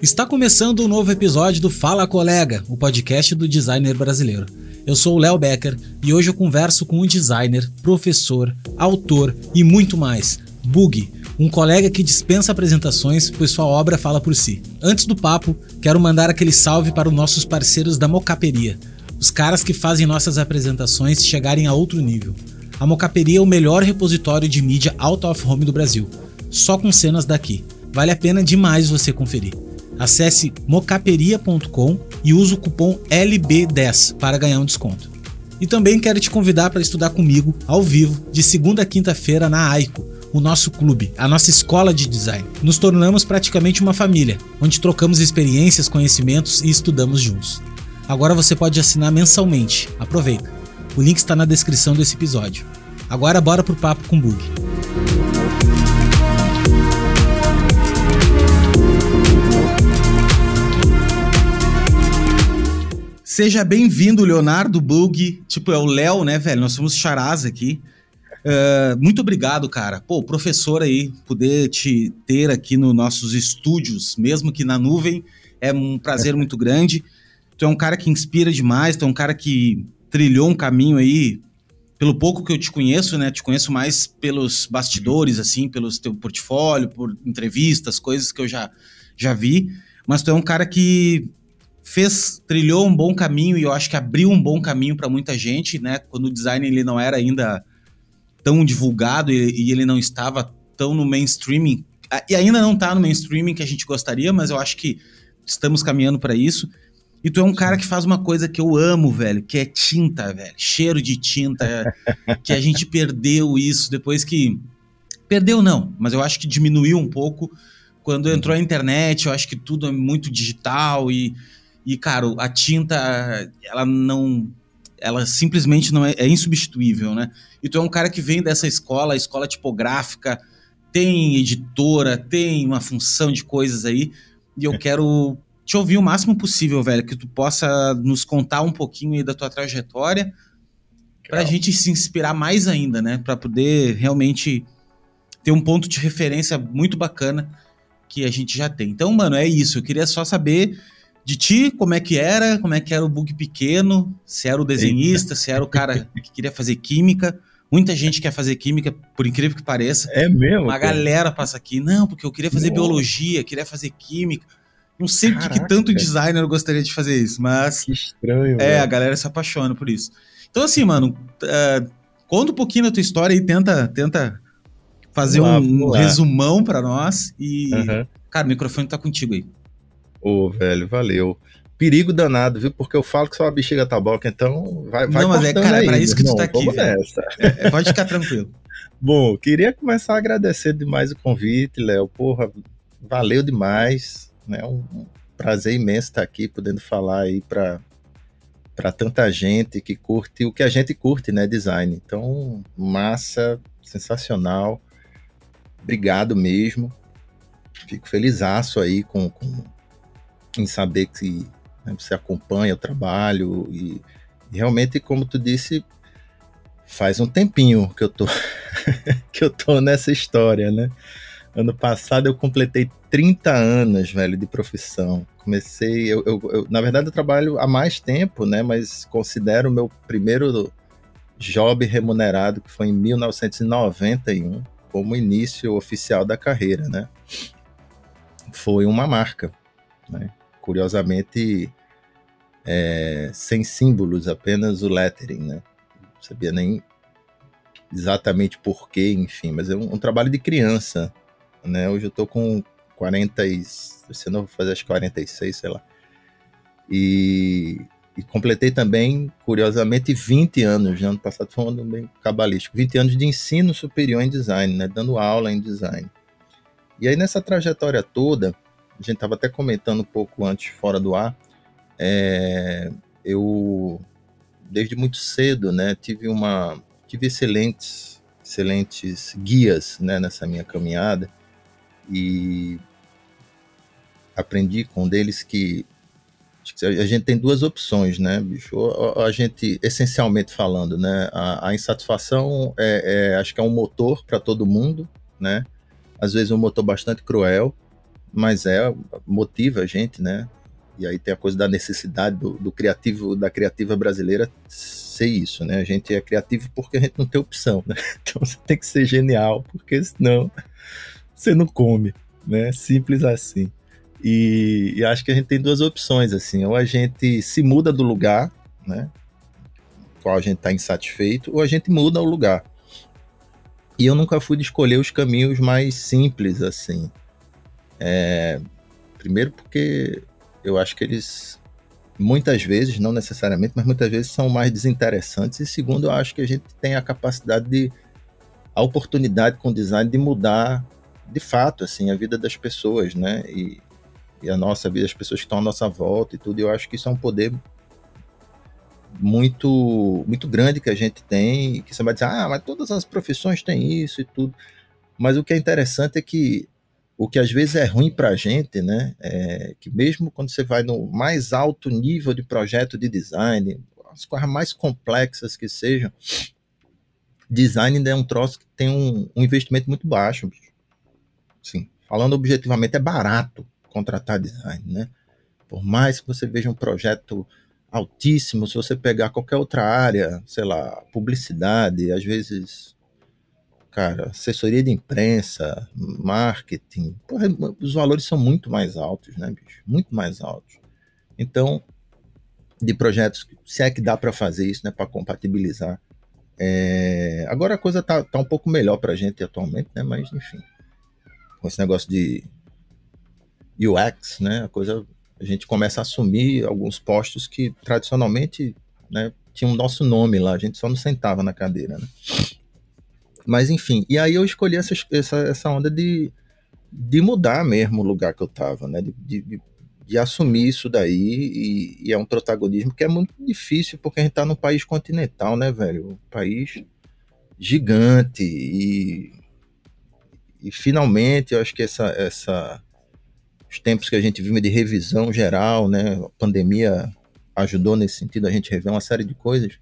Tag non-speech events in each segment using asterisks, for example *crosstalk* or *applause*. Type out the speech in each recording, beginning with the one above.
Está começando um novo episódio do Fala Colega, o podcast do designer brasileiro. Eu sou o Léo Becker e hoje eu converso com um designer, professor, autor e muito mais, Bug, um colega que dispensa apresentações, pois sua obra fala por si. Antes do papo, quero mandar aquele salve para os nossos parceiros da Mocaperia, os caras que fazem nossas apresentações chegarem a outro nível. A Mocaperia é o melhor repositório de mídia out of home do Brasil, só com cenas daqui. Vale a pena demais você conferir. Acesse mocaperia.com e use o cupom LB10 para ganhar um desconto. E também quero te convidar para estudar comigo, ao vivo, de segunda a quinta-feira na AICO, o nosso clube, a nossa escola de design. Nos tornamos praticamente uma família, onde trocamos experiências, conhecimentos e estudamos juntos. Agora você pode assinar mensalmente. Aproveita. O link está na descrição desse episódio. Agora bora pro papo com o Bug. Seja bem-vindo, Leonardo Bug. Tipo, é o Léo, né, velho? Nós somos charás aqui. Uh, muito obrigado, cara. Pô, professor aí, poder te ter aqui nos nossos estúdios, mesmo que na nuvem, é um prazer muito grande. Tu é um cara que inspira demais, tu é um cara que trilhou um caminho aí, pelo pouco que eu te conheço, né? Te conheço mais pelos bastidores, assim, pelos teu portfólio, por entrevistas, coisas que eu já, já vi. Mas tu é um cara que fez, trilhou um bom caminho e eu acho que abriu um bom caminho para muita gente, né? Quando o design ele não era ainda tão divulgado e, e ele não estava tão no mainstream e ainda não está no mainstream que a gente gostaria, mas eu acho que estamos caminhando para isso. E tu é um cara que faz uma coisa que eu amo, velho, que é tinta, velho. Cheiro de tinta. que a gente perdeu isso depois que. Perdeu não, mas eu acho que diminuiu um pouco quando entrou a internet. Eu acho que tudo é muito digital e e, cara, a tinta, ela não. Ela simplesmente não é, é insubstituível, né? E tu é um cara que vem dessa escola, escola tipográfica, tem editora, tem uma função de coisas aí. E eu quero te ouvir o máximo possível, velho, que tu possa nos contar um pouquinho aí da tua trajetória, para a gente se inspirar mais ainda, né? Para poder realmente ter um ponto de referência muito bacana que a gente já tem. Então, mano, é isso. Eu queria só saber de ti, como é que era, como é que era o bug pequeno, se era o desenhista, Eita. se era o cara que queria fazer química. Muita gente quer fazer química, por incrível que pareça. É mesmo? Uma cara? galera passa aqui, não, porque eu queria fazer Nossa. biologia, queria fazer química. Não sei porque que tanto designer gostaria de fazer isso, mas. Que estranho. É, a galera se apaixona por isso. Então, assim, mano, uh, conta um pouquinho da tua história e tenta, tenta fazer lá, um, um resumão para nós. E, uhum. cara, o microfone tá contigo aí. Ô, oh, velho, valeu. Perigo danado, viu? Porque eu falo que só a bexiga tá boca, então vai, vai Não, mas é, cara, é pra isso que tu tá aqui, é, é, pode ficar tranquilo. *laughs* Bom, queria começar a agradecer demais o convite, Léo. Porra, valeu demais, né? Um prazer imenso estar aqui, podendo falar aí para para tanta gente que curte o que a gente curte, né, design. Então, massa, sensacional. Obrigado mesmo. Fico felizaço aí com, com em saber que né, você acompanha o trabalho e, e, realmente, como tu disse, faz um tempinho que eu tô *laughs* que eu tô nessa história, né? Ano passado eu completei 30 anos, velho, de profissão. Comecei, eu, eu, eu, na verdade eu trabalho há mais tempo, né? Mas considero o meu primeiro job remunerado que foi em 1991, como início oficial da carreira, né? Foi uma marca, né? curiosamente é, sem símbolos, apenas o lettering, né? Não sabia nem exatamente porquê, enfim, mas é um, um, trabalho de criança, né? Hoje eu tô com 40 e... Não vou fazer as 46, sei lá. E, e completei também, curiosamente, 20 anos, né? ano passado foi um ano bem cabalístico, 20 anos de ensino superior em design, né? Dando aula em design. E aí nessa trajetória toda, a gente estava até comentando um pouco antes, fora do ar, é, eu, desde muito cedo, né, tive uma, tive excelentes, excelentes guias, né, nessa minha caminhada, e aprendi com deles que a gente tem duas opções, né, bicho? A, gente, essencialmente falando, né, a, a insatisfação é, é, acho que é um motor para todo mundo, né? Às vezes um motor bastante cruel, mas é motiva a gente, né? E aí tem a coisa da necessidade do, do criativo, da criativa brasileira ser isso, né? A gente é criativo porque a gente não tem opção, né? *laughs* Então você tem que ser genial, porque senão você não come, né? Simples assim. E, e, acho que a gente tem duas opções, assim, ou a gente se muda do lugar, né, qual a gente está insatisfeito, ou a gente muda o lugar. E eu nunca fui de escolher os caminhos mais simples, assim. É, primeiro porque eu acho que eles, muitas vezes, não necessariamente, mas muitas vezes são mais desinteressantes. E segundo, eu acho que a gente tem a capacidade de, a oportunidade com o design de mudar de fato, assim, a vida das pessoas, né? E, e a nossa vida, as pessoas que estão à nossa volta e tudo. E eu acho que isso é um poder muito muito grande que a gente tem, que você vai dizer, ah, mas todas as profissões têm isso e tudo. Mas o que é interessante é que o que às vezes é ruim para a gente, né, é que mesmo quando você vai no mais alto nível de projeto de design, as coisas mais complexas que sejam, design ainda é um troço que tem um, um investimento muito baixo. Sim, falando objetivamente, é barato contratar design, né? Por mais que você veja um projeto altíssimo, se você pegar qualquer outra área, sei lá, publicidade, às vezes, cara, assessoria de imprensa, marketing, porra, os valores são muito mais altos, né, bicho? Muito mais altos. Então, de projetos, se é que dá para fazer isso, né, para compatibilizar. É... Agora a coisa tá, tá um pouco melhor para a gente atualmente, né, mas enfim, com esse negócio de UX, né? A coisa a gente começa a assumir alguns postos que tradicionalmente, né, tinham o nosso nome lá, a gente só não sentava na cadeira, né? Mas enfim, e aí eu escolhi essa, essa, essa onda de, de mudar mesmo o lugar que eu tava, né? De, de, de assumir isso daí e, e, é um protagonismo que é muito difícil porque a gente tá num país continental, né, velho? Um país gigante e, e finalmente eu acho que essa, essa os tempos que a gente vive de revisão geral, né? A pandemia ajudou nesse sentido a gente rever uma série de coisas.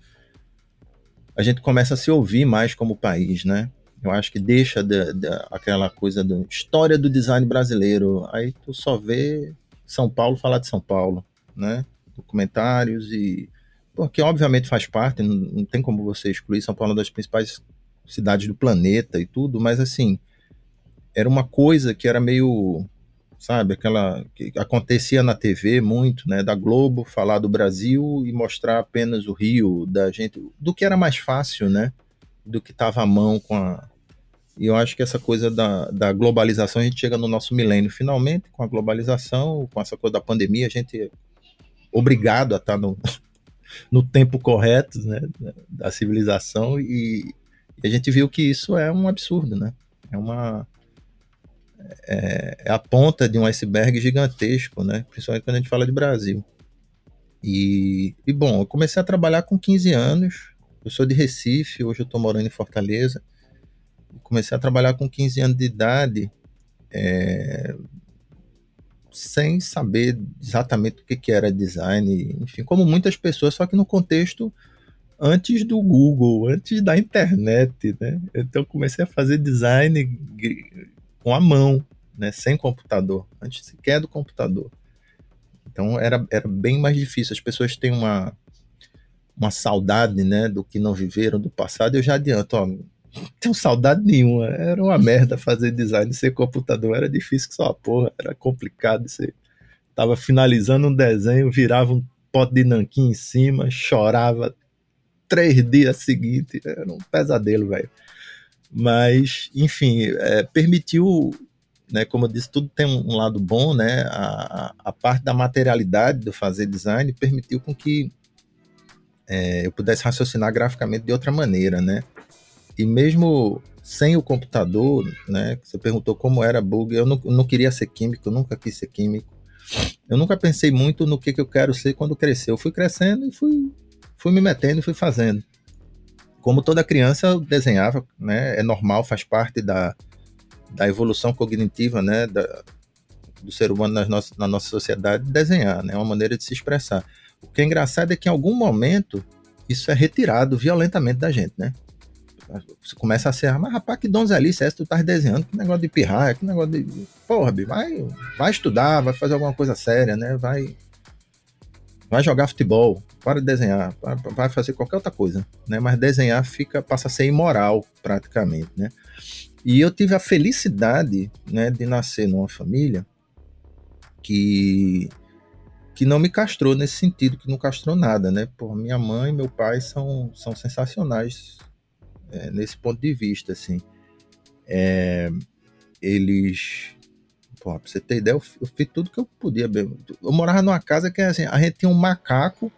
A gente começa a se ouvir mais como país, né? Eu acho que deixa de, de, aquela coisa da história do design brasileiro. Aí tu só vê São Paulo falar de São Paulo, né? Documentários e. Porque obviamente faz parte, não, não tem como você excluir São Paulo é uma das principais cidades do planeta e tudo, mas assim, era uma coisa que era meio sabe? Aquela que acontecia na TV muito, né? Da Globo falar do Brasil e mostrar apenas o Rio, da gente, do que era mais fácil, né? Do que estava à mão com a. E eu acho que essa coisa da, da globalização, a gente chega no nosso milênio finalmente, com a globalização, com essa coisa da pandemia, a gente é obrigado a estar no, *laughs* no tempo correto, né? Da civilização e, e a gente viu que isso é um absurdo, né? É uma é, é, a ponta de um iceberg gigantesco, né? Principalmente quando a gente fala de Brasil. E, e bom, eu comecei a trabalhar com 15 anos. Eu sou de Recife, hoje eu estou morando em Fortaleza. Comecei a trabalhar com 15 anos de idade, é, sem saber exatamente o que, que era design, enfim, como muitas pessoas, só que no contexto antes do Google, antes da internet, né? Então comecei a fazer design com a mão, né, sem computador, antes sequer do computador. Então era, era bem mais difícil. As pessoas têm uma, uma saudade né, do que não viveram do passado. Eu já adianto, ó, não tenho saudade nenhuma. Era uma merda fazer design sem computador. Era difícil que só porra, era complicado. Você tava finalizando um desenho, virava um pote de nanquim em cima, chorava três dias seguintes. Era um pesadelo, velho. Mas, enfim, é, permitiu, né, como eu disse, tudo tem um lado bom, né? A, a parte da materialidade do fazer design permitiu com que é, eu pudesse raciocinar graficamente de outra maneira, né? E mesmo sem o computador, né? Você perguntou como era bug, eu não, não queria ser químico, eu nunca quis ser químico. Eu nunca pensei muito no que, que eu quero ser quando crescer. Eu fui crescendo e fui, fui me metendo e fui fazendo como toda criança eu desenhava, né? É normal, faz parte da, da evolução cognitiva, né? Da, do ser humano na nossa, na nossa sociedade desenhar, né? É uma maneira de se expressar. O que é engraçado é que em algum momento isso é retirado violentamente da gente, né? Você começa a ser, mas rapaz, que donzelice é essa? Tu tá desenhando, que negócio de pirraia, que negócio de. Porra, vai, vai estudar, vai fazer alguma coisa séria, né? Vai. Vai jogar futebol, para de desenhar, vai fazer qualquer outra coisa, né? Mas desenhar fica, passa a ser imoral praticamente, né? E eu tive a felicidade, né, de nascer numa família que que não me castrou nesse sentido, que não castrou nada, né? Por minha mãe e meu pai são, são sensacionais é, nesse ponto de vista, assim. É, eles, pô, pra você ter ideia, eu, eu fiz tudo que eu podia. Eu morava numa casa que assim, a gente tinha um macaco,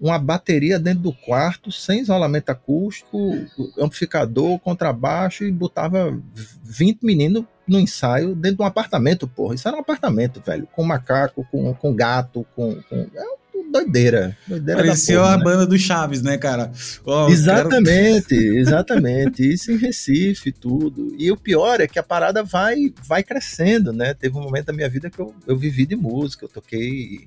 uma bateria dentro do quarto, sem isolamento acústico, amplificador, contrabaixo e botava 20 meninos no ensaio dentro de um apartamento, porra. Isso era um apartamento, velho. Com macaco, com, com gato, com. com... É doideira. doideira porra, a né? banda do Chaves, né, cara? Oh, exatamente, *laughs* exatamente. Isso em Recife, tudo. E o pior é que a parada vai, vai crescendo, né? Teve um momento da minha vida que eu, eu vivi de música, eu toquei.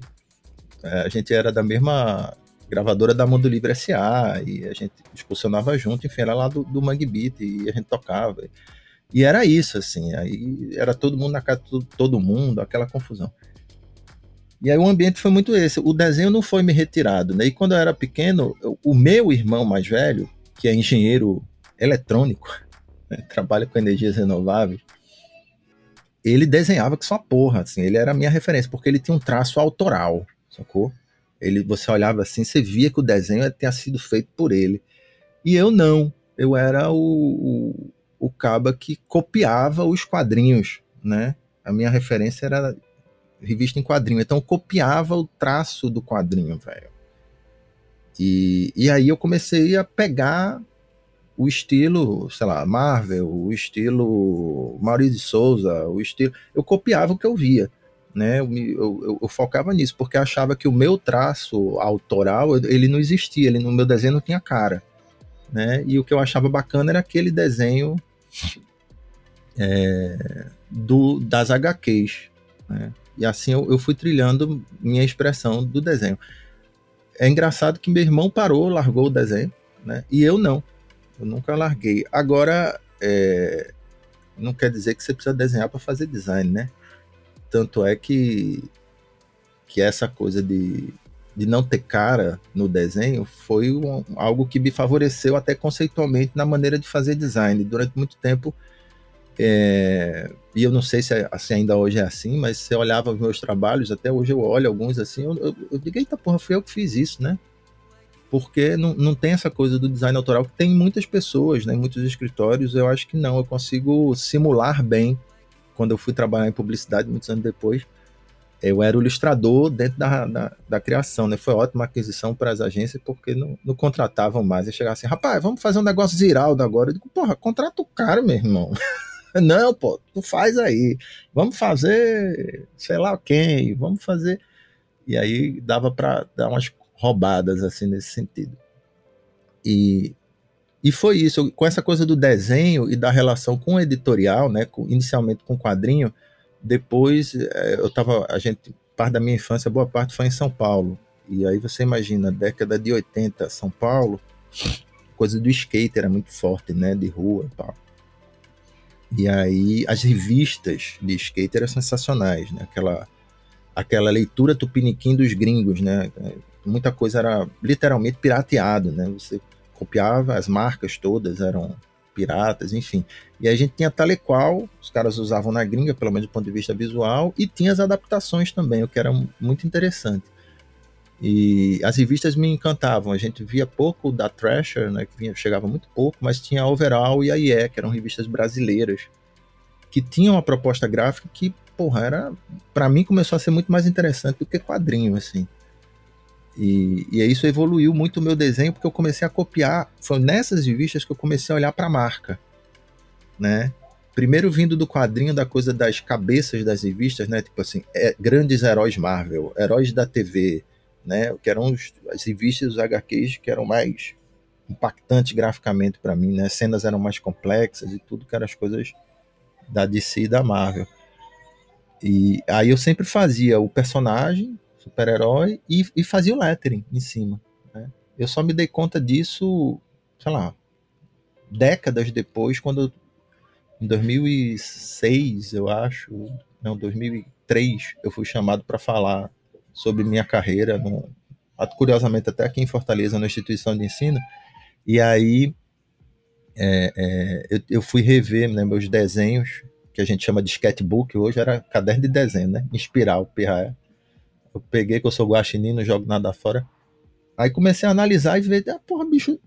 É, a gente era da mesma gravadora da Mundo Livre SA, e a gente excursionava junto, enfim, era lá do, do Mangue Beat, e a gente tocava. E era isso, assim, aí era todo mundo na casa de todo mundo, aquela confusão. E aí o ambiente foi muito esse. O desenho não foi me retirado, né? E quando eu era pequeno, o meu irmão mais velho, que é engenheiro eletrônico, *laughs* né? trabalha com energias renováveis, ele desenhava que só porra, assim, ele era a minha referência, porque ele tinha um traço autoral, sacou? Ele, você olhava assim, você via que o desenho tinha sido feito por ele. E eu não, eu era o, o caba que copiava os quadrinhos, né? A minha referência era revista em quadrinho, então eu copiava o traço do quadrinho, velho. E, e aí eu comecei a pegar o estilo, sei lá, Marvel, o estilo Maurício de Souza, o estilo. Eu copiava o que eu via, né? Eu, eu, eu, focava nisso, porque achava que o meu traço autoral ele não existia, ele no meu desenho não tinha cara, né? E o que eu achava bacana era aquele desenho é, do, das HQs. Né? E assim eu, eu, fui trilhando minha expressão do desenho. É engraçado que meu irmão parou, largou o desenho, né? e eu não. Eu nunca larguei. Agora, é, não quer dizer que você precisa desenhar para fazer design, né? Tanto é que, que essa coisa de, de não ter cara no desenho foi um, algo que me favoreceu até conceitualmente na maneira de fazer design. Durante muito tempo, é, e eu não sei se, se, ainda hoje é assim, mas se eu olhava os meus trabalhos, até hoje eu olho alguns assim, eu, eu, eu digo, eita porra, fui eu que fiz isso, né? Porque não, não tem essa coisa do design autoral que tem muitas pessoas, né? Muitos escritórios, eu acho que não, eu consigo simular bem. Quando eu fui trabalhar em publicidade, muitos anos depois, eu era o ilustrador dentro da, da, da criação, né? Foi ótima aquisição para as agências, porque não, não contratavam mais. E chegavam assim, rapaz, vamos fazer um negócio Ziraldo agora. Eu digo, porra, contrata o cara, meu irmão. *laughs* não, pô, tu faz aí. Vamos fazer, sei lá quem, vamos fazer. E aí dava para dar umas roubadas, assim, nesse sentido. E, e foi isso, com essa coisa do desenho e da relação com o editorial, né? Com, inicialmente com o quadrinho, depois, é, eu tava, a gente, parte da minha infância, boa parte foi em São Paulo. E aí você imagina, década de 80, São Paulo, coisa do skate era muito forte, né, de rua e tal. E aí as revistas de skate eram sensacionais, né, aquela aquela leitura tupiniquim dos gringos, né, muita coisa era literalmente pirateado, né, você copiava, as marcas todas eram piratas, enfim. E a gente tinha tal e qual, os caras usavam na gringa, pelo menos do ponto de vista visual, e tinha as adaptações também, o que era muito interessante. E as revistas me encantavam. A gente via pouco da Thrasher, né, que vinha, chegava muito pouco, mas tinha a Overall e a IE, que eram revistas brasileiras, que tinham uma proposta gráfica que, porra, era, para mim começou a ser muito mais interessante do que quadrinho, assim. E, e isso evoluiu muito o meu desenho, porque eu comecei a copiar. Foi nessas revistas que eu comecei a olhar para a marca. Né? Primeiro vindo do quadrinho da coisa das cabeças das revistas, né? Tipo assim, é, grandes heróis Marvel, heróis da TV, né? Que eram os, as revistas, os HQs que eram mais impactantes graficamente para mim, né? Cenas eram mais complexas e tudo que eram as coisas da DC e da Marvel. E aí eu sempre fazia o personagem, super-herói, e, e, fazia o lettering em cima. Né? Eu só me dei conta disso, sei lá, décadas depois, quando em 2006, eu acho, não, 2003, eu fui chamado para falar sobre minha carreira, no, curiosamente até aqui em Fortaleza, na instituição de ensino, e aí é, é, eu, eu, fui rever né, meus desenhos, que a gente chama de sketchbook, hoje era caderno de desenho, né? Inspiral, PRA. Eu peguei que eu sou guaxinim, não jogo nada fora. Aí comecei a analisar e ver, ah, porra, bicho,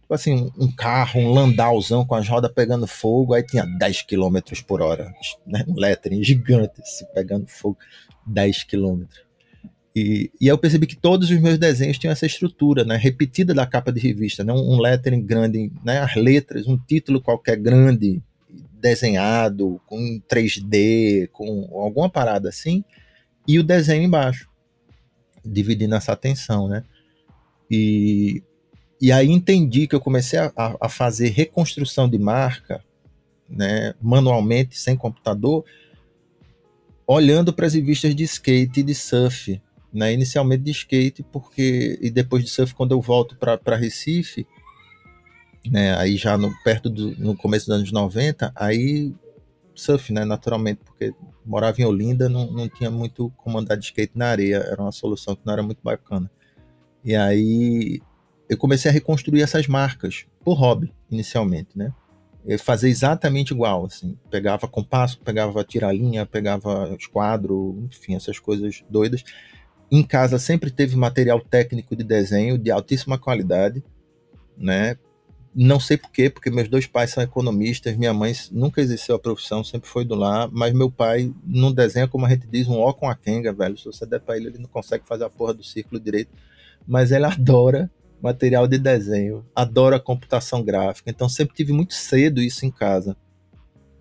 tipo assim, um carro, um landauzão com as rodas pegando fogo, aí tinha 10 km por hora, né? Um lettering gigante, assim, pegando fogo, 10 km. E, e eu percebi que todos os meus desenhos tinham essa estrutura, né, repetida da capa de revista, né, um, lettering grande, né, as letras, um título qualquer grande, desenhado, com 3D, com alguma parada assim, e o desenho embaixo, dividindo essa atenção, né. E, e aí entendi que eu comecei a, a fazer reconstrução de marca, né, manualmente, sem computador, olhando para as revistas de skate e de surf, né? Inicialmente de skate, porque e depois de surf quando eu volto para Recife, né? Aí já no perto do no começo dos anos 90, aí surf, né? Naturalmente, porque morava em Olinda, não, não tinha muito como andar de skate na areia, era uma solução que não era muito bacana. E aí eu comecei a reconstruir essas marcas por hobby, inicialmente, né? Eu fazia exatamente igual, assim, pegava compasso, pegava tiralinha, pegava esquadro, enfim, essas coisas doidas em casa sempre teve material técnico de desenho de altíssima qualidade, né? Não sei porquê, porque meus dois pais são economistas, minha mãe nunca exerceu a profissão, sempre foi do lar, mas meu pai não desenha, como a gente diz, um ó com a quenga, velho. Se você der pra ele, ele não consegue fazer a porra do círculo direito, mas ele adora material de desenho, adora computação gráfica, então sempre tive muito cedo isso em casa,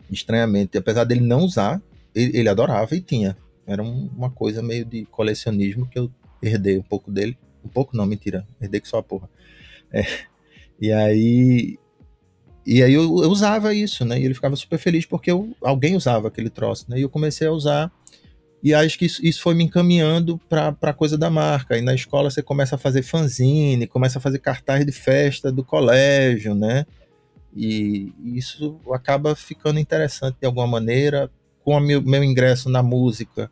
estranhamente, apesar dele não usar, ele, ele adorava e tinha, era um, uma coisa meio de colecionismo que eu herdei um pouco dele. Um pouco não, mentira. Herdei que só a porra. É, e aí. E aí eu, eu, usava isso, né? E ele ficava super feliz porque eu, alguém usava aquele troço, né? E eu comecei a usar. E acho que isso, isso foi me encaminhando para a coisa da marca. E na escola você começa a fazer fanzine, começa a fazer cartaz de festa do colégio, né? E isso acaba ficando interessante de alguma maneira com o meu, meu ingresso na música,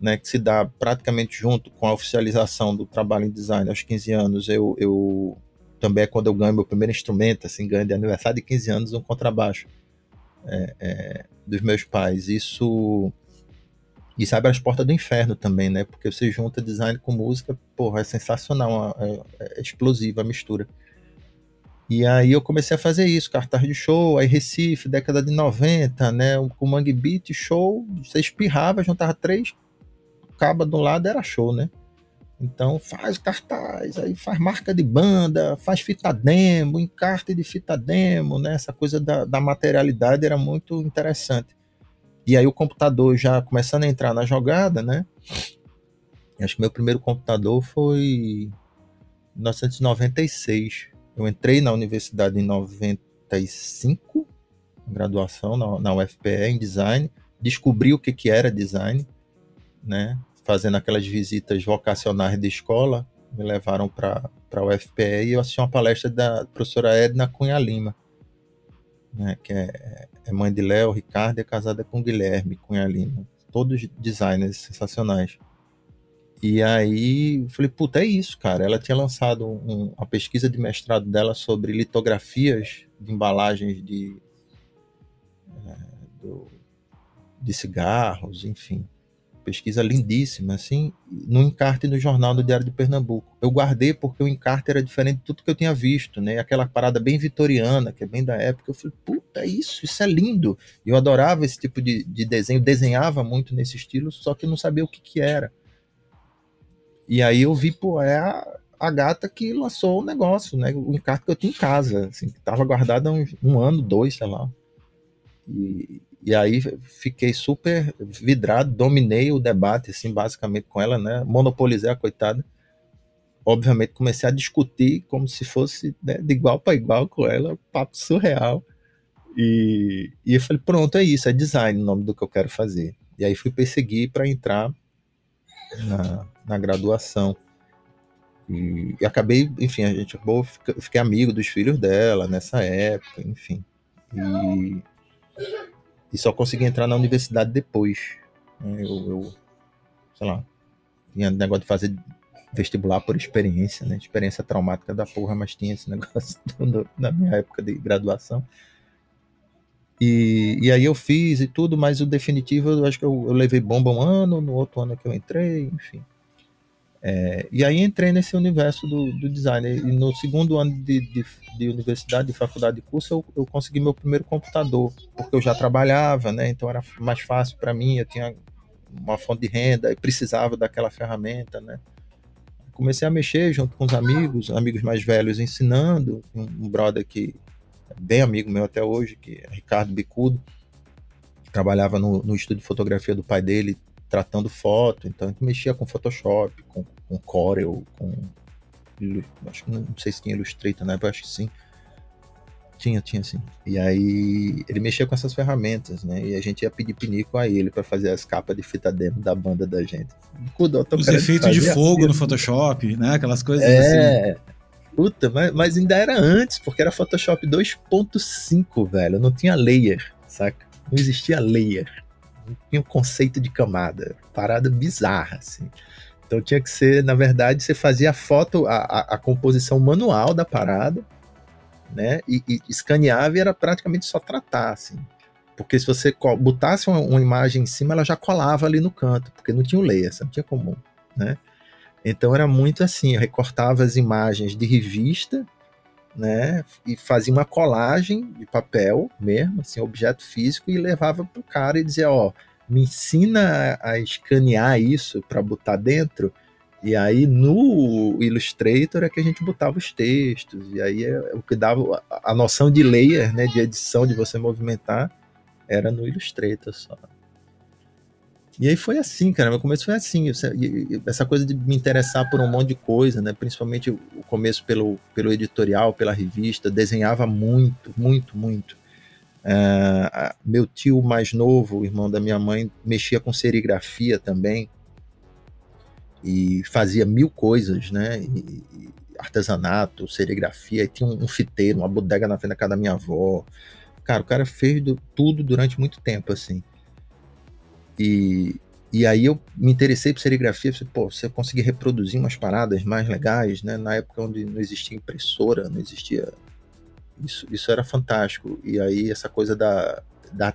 né, que se dá praticamente junto com a oficialização do trabalho em design aos 15 anos, eu, eu também é quando eu ganho meu primeiro instrumento, assim, ganho de aniversário de 15 anos um contrabaixo é, é, dos meus pais. Isso isso abre as portas do inferno também, né? Porque você junta design com música, porra, é sensacional, é, é explosiva a mistura. E aí eu comecei a fazer isso, cartaz de show, aí Recife, década de 90, né? Com Mangue Beat, show, você espirrava, juntava três cabas do lado, era show, né? Então faz cartaz, aí faz marca de banda, faz fita demo, encarte de fita demo, né? Essa coisa da, da materialidade era muito interessante. E aí o computador já começando a entrar na jogada, né? Acho que meu primeiro computador foi em 1996 eu entrei na universidade em 95, graduação na, na UFPE em design, descobri o que, que era design, né? Fazendo aquelas visitas vocacionais de escola, me levaram para a UFPE e eu assisti uma palestra da professora Edna Cunha Lima, né, que é, é mãe de Léo, Ricardo é casada com Guilherme Cunha Lima. Todos designers sensacionais. E aí falei, puta, é isso, cara. Ela tinha lançado um, uma pesquisa de mestrado dela sobre litografias de embalagens de, é, do, de cigarros, enfim. Pesquisa lindíssima, assim, no encarte no jornal do Diário de Pernambuco. Eu guardei porque o encarte era diferente de tudo que eu tinha visto, né? Aquela parada bem vitoriana, que é bem da época. Eu falei, puta, é isso, isso é lindo. Eu adorava esse tipo de, de desenho, desenhava muito nesse estilo, só que não sabia o que, que era. E aí eu vi, pô, é a, a gata que lançou o negócio, né? O encarte que eu tinha em casa, assim, que tava guardado há um, um ano, dois, sei lá. E, e aí fiquei super vidrado, dominei o debate, assim, basicamente com ela, né? Monopolizei a coitada. Obviamente comecei a discutir como se fosse né, de igual para igual com ela, papo surreal. E, e eu falei, pronto, é isso, é design o nome do que eu quero fazer. E aí fui perseguir para entrar na, na graduação. E, e, acabei, enfim, a gente acabou, fiquei amigo dos filhos dela nessa época, enfim. E, e só consegui entrar na universidade depois. Né? Eu, eu, sei lá, tinha negócio de fazer vestibular por experiência, né? Experiência traumática da porra, mas tinha esse *laughs* negócio na minha época de graduação. E, e aí eu fiz e tudo, mas o definitivo eu acho que eu, eu levei bomba um ano, no outro ano que eu entrei, enfim. É, e aí entrei nesse universo do, do design. E no segundo ano de, de, de universidade, de faculdade de curso, eu, eu, consegui meu primeiro computador, porque eu já trabalhava, né? Então era mais fácil para mim, eu tinha uma fonte de renda e precisava daquela ferramenta, né? Comecei a mexer junto com os amigos, amigos mais velhos ensinando, um, brother que é bem amigo meu até hoje, que é Ricardo Bicudo, que trabalhava no, no estúdio de fotografia do pai dele, tratando foto, então a gente mexia com Photoshop, com, com Corel, com acho que não, não sei se tinha Illustrator na época, acho que sim. Tinha, tinha sim. E aí ele mexia com essas ferramentas, né? E a gente ia pedir pinico a ele para fazer as capas de fita demo da banda da gente. Os efeitos de fogo no Photoshop, né? Aquelas coisas é... assim. Puta, mas, mas ainda era antes, porque era Photoshop 2.5, velho. Não tinha layer, saca? Não existia layer. Não tinha o um conceito de camada. Parada bizarra, assim. Então tinha que ser, na verdade, você fazia a foto, a, a, a composição manual da parada né? E, e escaneava e era praticamente só tratar, assim. Porque se você botasse uma, uma, imagem em cima, ela já colava ali no canto, porque não tinha o layer, não tinha comum, né? Então era muito assim, eu recortava as imagens de revista, né? E fazia uma colagem de papel mesmo, assim, objeto físico, e levava pro cara e dizia, ó, me ensina a escanear isso para botar dentro e aí no Illustrator é que a gente botava os textos, e aí é, o que dava a, noção de layer, né, de edição, de você movimentar, era no Illustrator só. E aí foi assim, cara, meu começo foi assim, essa coisa de me interessar por um monte de coisa, né, principalmente o começo pelo, pelo editorial, pela revista, desenhava muito, muito, muito. Uh, meu tio mais novo, irmão da minha mãe, mexia com serigrafia também, e fazia mil coisas, né? E artesanato, serigrafia, e tinha um, um, fiteiro, uma bodega na frente da casa da minha avó. Cara, o cara fez do, tudo durante muito tempo, assim. E, e aí eu me interessei por serigrafia, falei, pô, você conseguir reproduzir umas paradas mais legais, né? Na época onde não existia impressora, não existia... Isso, isso era fantástico. E aí essa coisa da, da,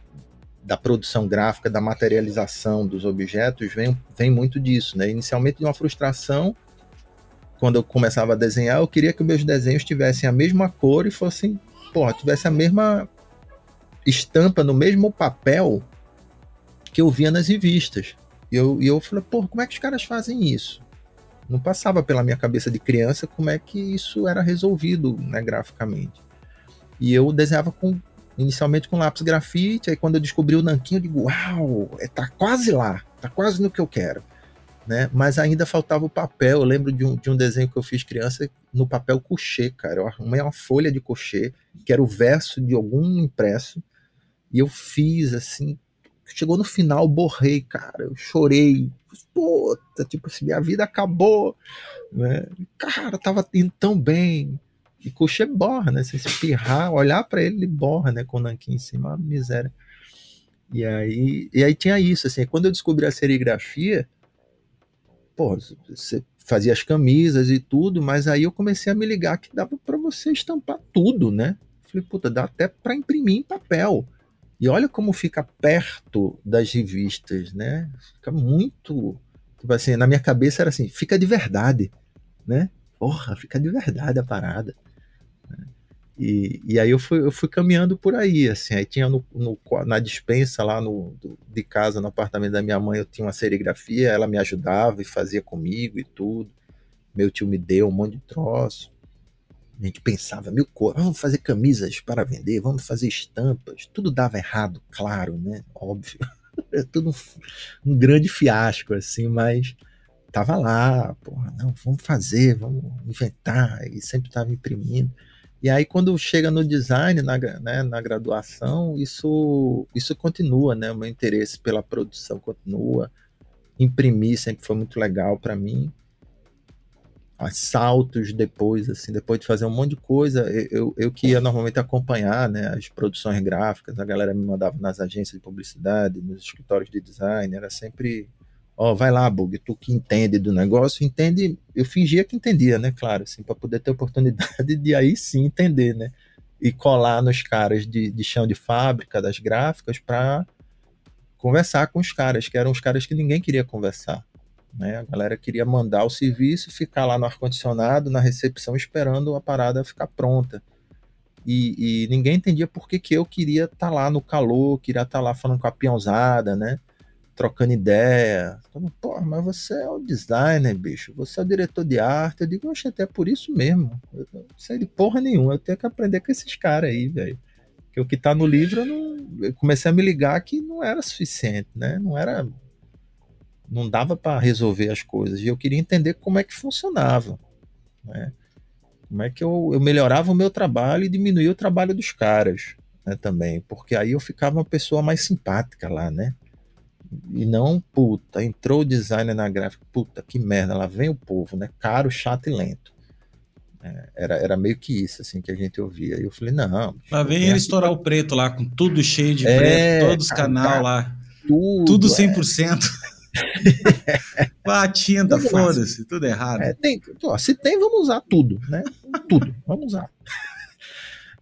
da produção gráfica, da materialização dos objetos, vem, vem muito disso, né? Inicialmente de uma frustração, quando eu começava a desenhar, eu queria que meus desenhos tivessem a mesma cor e fossem, porra, tivesse a mesma estampa no mesmo papel que eu via nas revistas. E eu, e eu falei, porra, como é que os caras fazem isso? Não passava pela minha cabeça de criança como é que isso era resolvido né, graficamente. E eu desenhava com inicialmente com lápis grafite, aí quando eu descobri o nanquinho, eu digo, uau, é, tá quase lá, tá quase no que eu quero. Né? Mas ainda faltava o papel. Eu lembro de um, de um desenho que eu fiz criança no papel cochê, cara. Eu arrumei uma folha de cochê, que era o verso de algum impresso, e eu fiz assim. Chegou no final, borrei, cara. Eu chorei. Puta, tipo assim, minha vida acabou. Né? Cara, tava indo tão bem. E coxa borra, né? Se espirrar, olhar para ele, ele borra, né? Com o nanquim em cima, uma miséria. E aí, e aí tinha isso, assim, quando eu descobri a serigrafia, pô, você fazia as camisas e tudo, mas aí eu comecei a me ligar que dava para você estampar tudo, né? Falei, puta, dá até para imprimir em papel. E olha como fica perto das revistas, né? Fica muito. Tipo assim, na minha cabeça era assim, fica de verdade, né? Porra, fica de verdade a parada. E, e aí eu fui, eu fui caminhando por aí, assim, aí tinha no, no na dispensa lá no, do, de casa, no apartamento da minha mãe, eu tinha uma serigrafia, ela me ajudava e fazia comigo e tudo. Meu tio me deu um monte de troço. A gente pensava mil coisas, vamos fazer camisas para vender, vamos fazer estampas. Tudo dava errado, claro, né? Óbvio. *laughs* É tudo um, um grande fiasco, assim, mas tava lá, porra, não, vamos fazer, vamos inventar, e sempre tava imprimindo. E aí, quando chega no design, na, né, na graduação, isso, isso continua, né? O meu interesse pela produção continua. Imprimir sempre foi muito legal para mim. Saltos depois, assim, depois de fazer um monte de coisa, eu, eu que ia normalmente acompanhar né, as produções gráficas, a galera me mandava nas agências de publicidade, nos escritórios de design, era sempre ó, oh, vai lá, Bug, tu que entende do negócio, entende. Eu fingia que entendia, né? Claro, assim, para poder ter oportunidade de aí sim entender, né? E colar nos caras de, de chão de fábrica, das gráficas, para conversar com os caras, que eram os caras que ninguém queria conversar. Né? A galera queria mandar o serviço, ficar lá no ar-condicionado, na recepção, esperando a parada ficar pronta. E, e ninguém entendia por que, que eu queria estar tá lá no calor, queria estar tá lá falando com a peãozada, né? trocando ideia. Então, Pô, mas você é o designer, bicho. Você é o diretor de arte. Eu digo, oxe, até por isso mesmo. Eu não sei de porra nenhuma. Eu tenho que aprender com esses caras aí, velho. Que o que tá no livro, eu, não... eu comecei a me ligar que não era suficiente, né? Não era. Não dava para resolver as coisas. E eu queria entender como é que funcionava, né? Como é que eu, eu melhorava o meu trabalho e diminuía o trabalho dos caras, né? Também. Porque aí eu ficava uma pessoa mais simpática lá, né? E não, puta, entrou o designer na gráfica, puta, que merda, lá vem o povo, né? Caro, chato e lento. É, era, era meio que isso, assim, que a gente ouvia. E eu falei, não. Lá vem ele estourar pra... o preto lá, com tudo cheio de é, preto, todos os canal lá. Tudo, tudo 100%. *laughs* A tinta, foda-se, tudo errado. É, tem, ó, se tem, vamos usar tudo, né? tudo, vamos usar.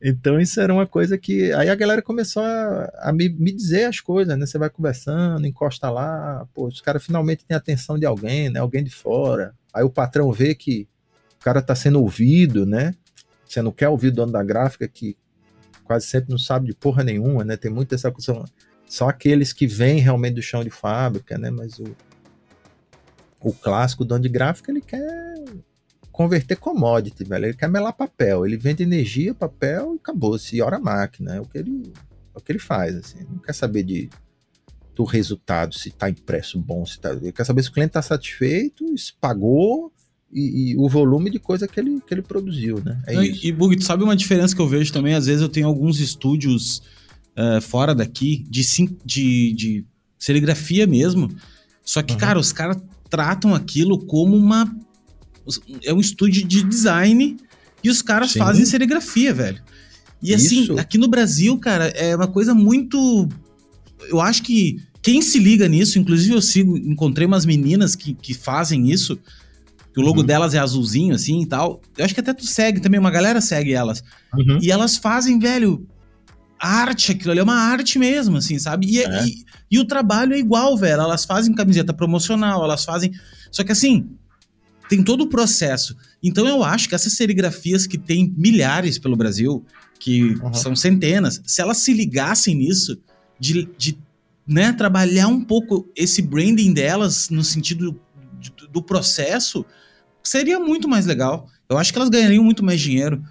Então isso era uma coisa que. Aí a galera começou a, a me, me, dizer as coisas, né? Você vai conversando, encosta lá, pô, os caras finalmente têm atenção de alguém, né? Alguém de fora. Aí o patrão vê que o cara tá sendo ouvido, né? Você não quer ouvir o dono da gráfica que quase sempre não sabe de porra nenhuma, né? Tem muita essa coisa. Só aqueles que vêm realmente do chão de fábrica, né? Mas o, o clássico dono de gráfica, ele quer converter commodity, velho. Ele quer melar papel. Ele vende energia, papel e acabou-se. hora máquina. É o que ele, é o que ele faz, assim. Não quer saber de do resultado, se está impresso bom, se tá. Ele quer saber se o cliente está satisfeito, se pagou e, e, o volume de coisa que ele, que ele produziu, né? É e, e Bug, tu sabe uma diferença que eu vejo também? Às vezes eu tenho alguns estúdios uh, fora daqui de, de, de serigrafia mesmo. Só que, uhum. cara, os caras tratam aquilo como uma é um estúdio de design e os caras Sim. fazem serigrafia, velho. E assim, Isso. aqui no Brasil, cara, é uma coisa muito. Eu acho que quem se liga nisso, inclusive eu sigo, encontrei umas meninas que, que fazem isso, que o logo uhum. delas é azulzinho, assim e tal. Eu acho que até tu segue também, uma galera segue elas. Uhum. E elas fazem, velho, arte, aquilo ali é uma arte mesmo, assim, sabe? E, é. e, e, o trabalho é igual, velho. Elas fazem camiseta promocional, elas fazem. Só que assim, tem todo o processo. Então eu acho que essas serigrafias que tem milhares pelo Brasil, que uhum. são centenas, se elas se ligassem nisso, de, de né, trabalhar um pouco esse branding delas no sentido do, do processo, seria muito mais legal. Eu acho que elas ganhariam muito mais dinheiro.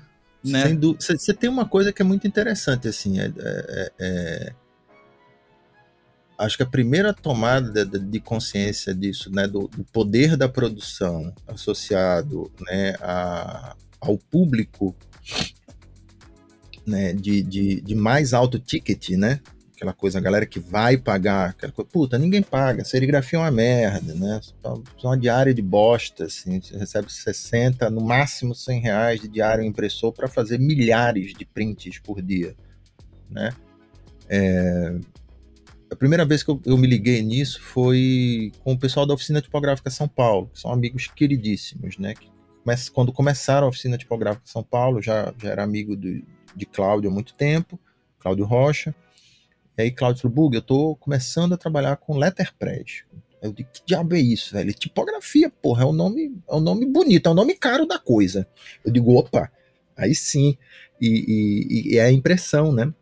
Né? Você tem uma coisa que é muito interessante, assim, é, é, é acho que a primeira tomada de, de consciência disso, né, do, do, poder da produção associado, né, a, ao público, né, de, de, de, mais alto ticket, né, aquela coisa, a galera que vai pagar, aquela coisa, puta, ninguém paga, serigrafia é uma merda, né, uma diária de bosta, assim, você recebe 60, no máximo 100 reais de diário impressor para fazer milhares de prints por dia, né, é, a primeira vez que eu, eu, me liguei nisso foi com o pessoal da Oficina Tipográfica São Paulo, que são amigos queridíssimos, né? Que quando começaram a Oficina Tipográfica São Paulo, já, já era amigo do, de Cláudio há muito tempo, Cláudio Rocha. E aí Cláudio falou, Bug, eu tô começando a trabalhar com letterpress. Eu digo, que diabo é isso, velho? Tipografia, porra, é um nome, é um nome bonito, é um nome caro da coisa. Eu digo, opa, aí sim. E, e, e é a impressão, né?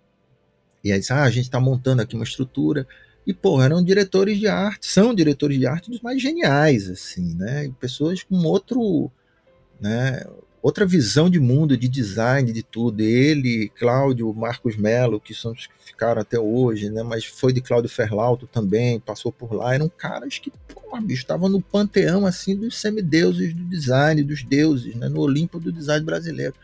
E aí, ah, a gente está montando aqui uma estrutura. E, pô, eram diretores de arte, são diretores de arte dos mais geniais, assim, né? Pessoas com outro, né? Outra visão de mundo, de design, de tudo. Ele, Cláudio, Marcos Melo, que são os que ficaram até hoje, né? Mas foi de Cláudio Ferlauto também, passou por lá. Eram caras que, pô, bicho, estavam no panteão, assim, dos semideuses do design, dos deuses, né? No Olimpo do design brasileiro.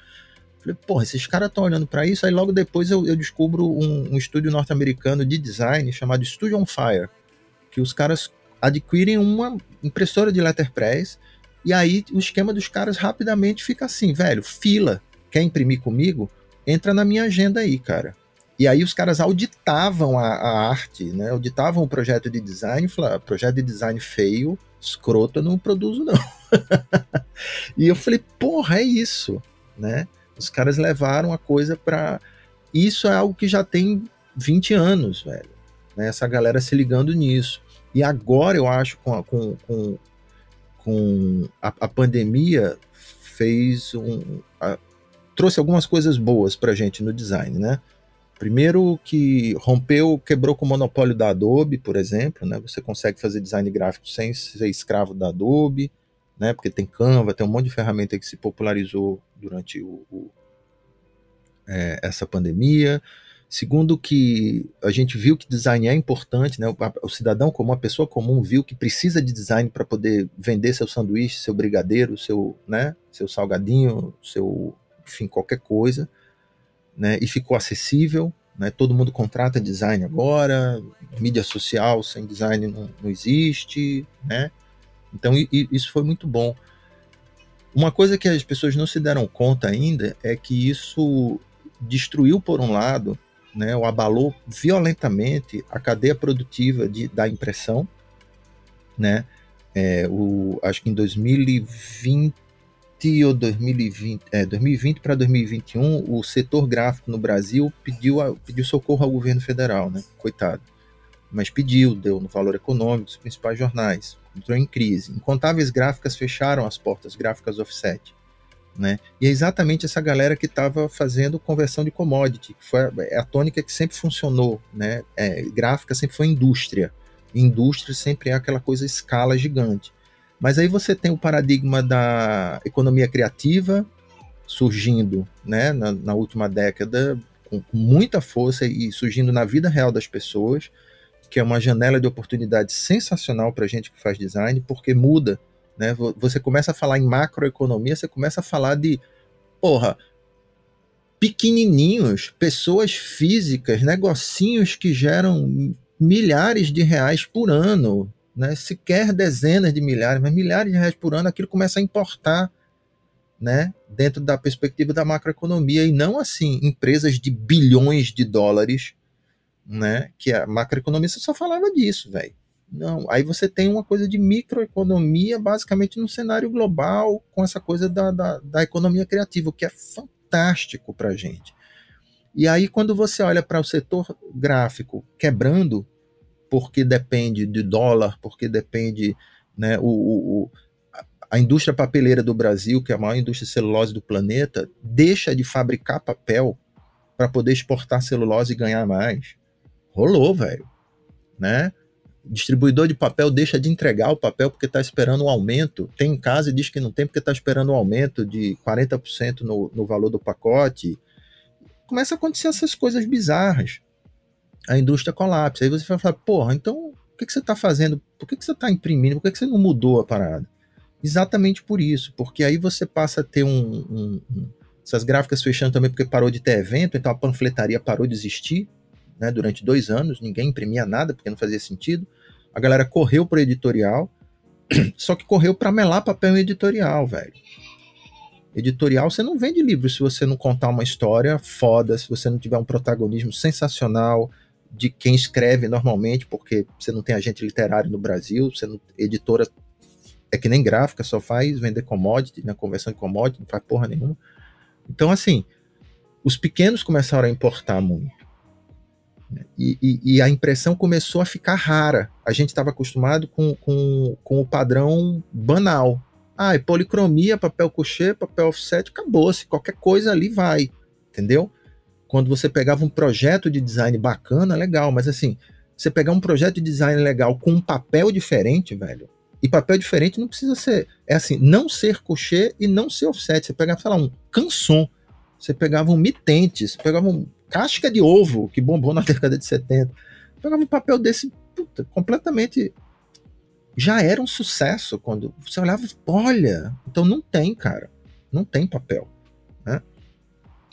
Falei, porra, esses caras estão olhando para isso. Aí logo depois eu, eu descubro um, um estúdio norte-americano de design chamado Studio on Fire, que os caras adquirem uma impressora de letterpress e aí o esquema dos caras rapidamente fica assim, velho, fila, quer imprimir comigo? Entra na minha agenda aí, cara. E aí os caras auditavam a, a arte, né? Auditavam o projeto de design, falaram, ah, projeto de design feio, escroto, eu não produzo não. *laughs* e eu falei, porra, é isso, né? Os caras levaram a coisa para isso é algo que já tem 20 anos, velho. Né? Essa galera se ligando nisso. E agora eu acho com, com, com, com a, a, pandemia fez um. A, trouxe algumas coisas boas pra gente no design, né? Primeiro que rompeu, quebrou com o monopólio da Adobe, por exemplo, né? Você consegue fazer design gráfico sem ser escravo da Adobe né? Porque tem Canva, tem um monte de ferramenta que se popularizou durante o, o, é, essa pandemia. Segundo que a gente viu que design é importante, né? O, o cidadão comum, a pessoa comum viu que precisa de design para poder vender seu sanduíche, seu brigadeiro, seu, né? Seu salgadinho, seu, enfim, qualquer coisa, né? E ficou acessível, né? Todo mundo contrata design agora, mídia social sem design não, não existe, né? Então isso foi muito bom. Uma coisa que as pessoas não se deram conta ainda é que isso destruiu, por um lado, né, ou abalou violentamente a cadeia produtiva de, da impressão. Né? É, o, acho que em 2020 ou 2020, é, 2020 para 2021, o setor gráfico no Brasil pediu, a, pediu socorro ao governo federal, né? coitado. Mas pediu, deu no valor econômico dos principais jornais entrou em crise. Incontáveis gráficas fecharam as portas, gráficas offset. Né? E é exatamente essa galera que estava fazendo conversão de commodity, que foi a, é a tônica que sempre funcionou. Né? É, gráfica sempre foi indústria. Indústria sempre é aquela coisa escala gigante. Mas aí você tem o paradigma da economia criativa surgindo né, na, na última década com muita força e surgindo na vida real das pessoas que é uma janela de oportunidade sensacional para gente que faz design, porque muda, né? Você começa a falar em macroeconomia, você começa a falar de, porra, pequenininhos, pessoas físicas, negocinhos que geram milhares de reais por ano, né? Sequer dezenas de milhares, mas milhares de reais por ano, aquilo começa a importar, né? Dentro da perspectiva da macroeconomia e não assim empresas de bilhões de dólares né? Que a macroeconomista só falava disso, velho. Não, aí você tem uma coisa de microeconomia, basicamente no cenário global, com essa coisa da, da, da economia criativa, que é fantástico para gente. E aí, quando você olha para o setor gráfico quebrando, porque depende de dólar, porque depende, né, o, o, a indústria papeleira do Brasil, que é a maior indústria celulose do planeta, deixa de fabricar papel para poder exportar celulose e ganhar mais rolou, velho, né? Distribuidor de papel deixa de entregar o papel porque está esperando um aumento. Tem em casa e diz que não tem porque está esperando um aumento de 40% no, no valor do pacote. Começa a acontecer essas coisas bizarras. A indústria colapsa. Aí você vai falar, porra, então o que, que você está fazendo? Por que, que você está imprimindo? Por que, que você não mudou a parada? Exatamente por isso, porque aí você passa a ter um, um, um, essas gráficas fechando também porque parou de ter evento, então a panfletaria parou de existir né, durante dois anos, ninguém imprimia nada porque não fazia sentido. A galera correu para editorial, *clears throat* só que correu para melar papel em editorial, velho. Editorial, você não vende livro se você não contar uma história foda, se você não tiver um protagonismo sensacional de quem escreve normalmente, porque você não tem agente literário no Brasil, você não, editora é que nem gráfica, só faz vender commodity, né, conversão de commodity, não faz porra nenhuma. Então, assim, os pequenos começaram a importar muito. E, e, e, a impressão começou a ficar rara. A gente estava acostumado com, com, com o padrão banal. Ah, é policromia, papel couché, papel offset, acabou-se. Qualquer coisa ali vai, entendeu? Quando você pegava um projeto de design bacana, legal, mas assim, você pegar um projeto de design legal com um papel diferente, velho, e papel diferente não precisa ser, é assim, não ser couché e não ser offset. Você pegava, sei lá, um canson, você pegava um mitentes, você pegava um casca de ovo que bombou na *laughs* década de 70. Pegava um papel desse puta, completamente. Já era um sucesso quando você olhava, olha, então não tem, cara, não tem papel. Né?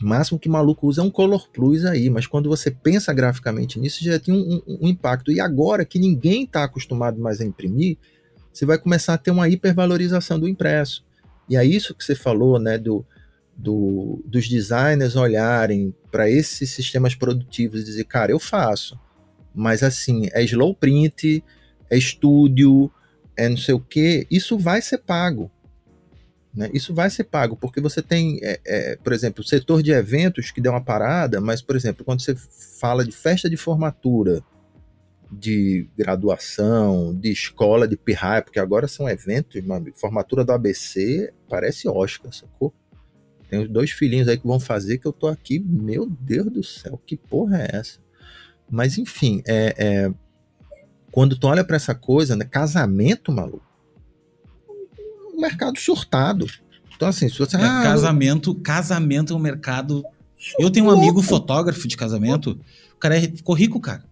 O máximo que maluco usa é um Color Plus aí, mas quando você pensa graficamente nisso, já tem um, um, um impacto. E agora que ninguém está acostumado mais a imprimir, você vai começar a ter uma hipervalorização do impresso. E é isso que você falou, né, do, do, dos designers olharem para esses sistemas produtivos e dizer, cara, eu faço, mas assim, é slow print, é estúdio, é não sei o que, isso vai ser pago. Né? Isso vai ser pago, porque você tem, é, é, por exemplo, o setor de eventos que deu uma parada, mas, por exemplo, quando você fala de festa de formatura, de graduação, de escola, de pirraia, porque agora são eventos, uma formatura do ABC, parece Oscar, sacou? Tem os dois filhinhos aí que vão fazer que eu tô aqui, meu Deus do céu, que porra é essa? Mas enfim, é, é quando tu olha para essa coisa, né, casamento, maluco, um mercado surtado. Então, assim, se você. É, ah, casamento, casamento é um mercado. Eu tenho um amigo fotógrafo de casamento. O cara é, ficou rico, cara.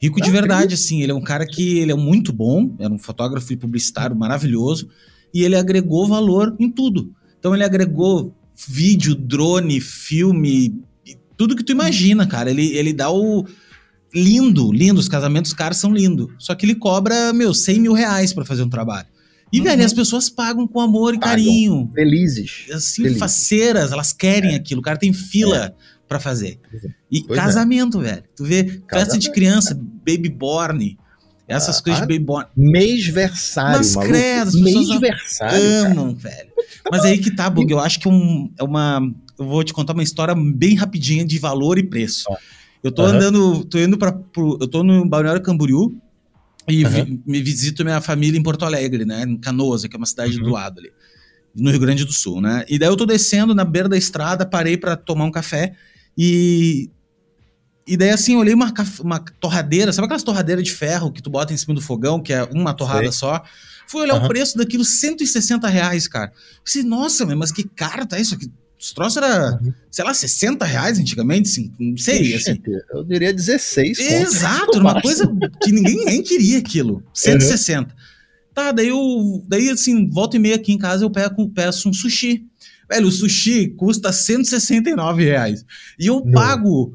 Rico de verdade, assim. Ele é um cara que ele é muito bom, era um fotógrafo e publicitário maravilhoso, e ele agregou valor em tudo. Então ele agregou vídeo, drone, filme, tudo que tu imagina, cara. Ele, ele dá o. Lindo, lindo. Os casamentos caros são lindos. Só que ele cobra, meu, 100 mil reais pra fazer um trabalho. E, uhum. velho, as pessoas pagam com amor e pagam. carinho. Felizes. Assim, Felizes. faceiras, elas querem é. aquilo. O cara tem fila é. para fazer. E pois é. casamento, é. velho. Tu vê casamento. festa de criança, baby born. Essas ah, coisas de baby born. Mêsversário, Mas credo, as pessoas amam, velho. Mas aí que tá, Bug. Eu acho que é, um, é uma... Eu vou te contar uma história bem rapidinha de valor e preço. Ah. Eu tô uhum. andando, tô indo para eu tô no Balneário Camboriú, e uhum. vi, me visito minha família em Porto Alegre, né? Em Canoas, que é uma cidade uhum. do lado ali. No Rio Grande do Sul, né? E daí eu tô descendo na beira da estrada, parei para tomar um café e. E daí, assim, eu olhei uma, uma torradeira, sabe aquelas torradeiras de ferro que tu bota em cima do fogão, que é uma torrada Sei. só? Fui olhar uhum. o preço daquilo, 160 reais, cara. Eu pensei, nossa, mas que caro tá isso aqui? Os troços era, uhum. sei lá, 60 reais antigamente, assim, não sei. Assim. Eu diria 16. Exato, uma coisa que ninguém nem queria aquilo. 160. Uhum. Tá, daí eu. Daí, assim, volta e meia aqui em casa eu peço, peço um sushi. Velho, o sushi custa 169 reais. E eu não. pago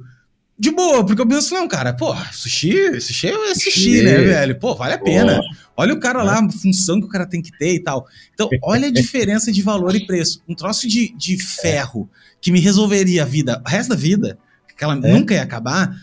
de boa, porque eu penso, não, cara, pô, sushi, sushi é sushi, sushi. né, velho? Pô, vale a pena. Olha o cara lá, a função que o cara tem que ter e tal. Então, olha a diferença de valor e preço. Um troço de, de ferro que me resolveria a vida, o resto da vida, que ela é. nunca ia acabar,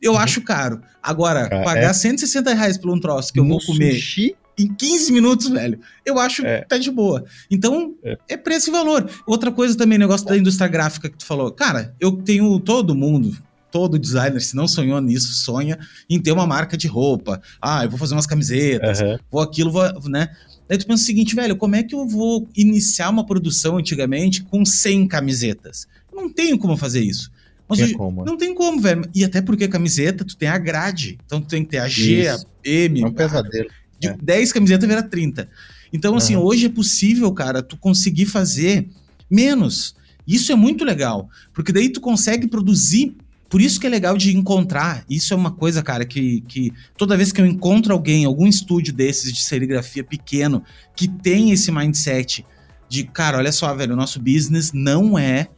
eu uhum. acho caro. Agora, pagar é. 160 reais por um troço que eu vou comer sushi? em 15 minutos, velho, eu acho é. que tá de boa. Então, é. é preço e valor. Outra coisa também, negócio da indústria gráfica que tu falou. Cara, eu tenho todo mundo, todo designer, se não sonhou nisso, sonha em ter uma marca de roupa. Ah, eu vou fazer umas camisetas, uhum. vou aquilo, vou, né? Daí tu pensa o seguinte, velho, como é que eu vou iniciar uma produção antigamente com 100 camisetas? Eu não tenho como fazer isso. Mas hoje, como, não tem como, velho. E até porque camiseta, tu tem a grade. Então tu tem que ter a G, isso. a M. É um pesadelo. De é. 10 camisetas vira 30. Então, assim, uhum. hoje é possível, cara, tu conseguir fazer menos. Isso é muito legal. Porque daí tu consegue produzir por isso que é legal de encontrar. Isso é uma coisa, cara, que, que toda vez que eu encontro alguém, algum estúdio desses de serigrafia pequeno, que tem esse mindset de, cara, olha só, velho, o nosso business não é.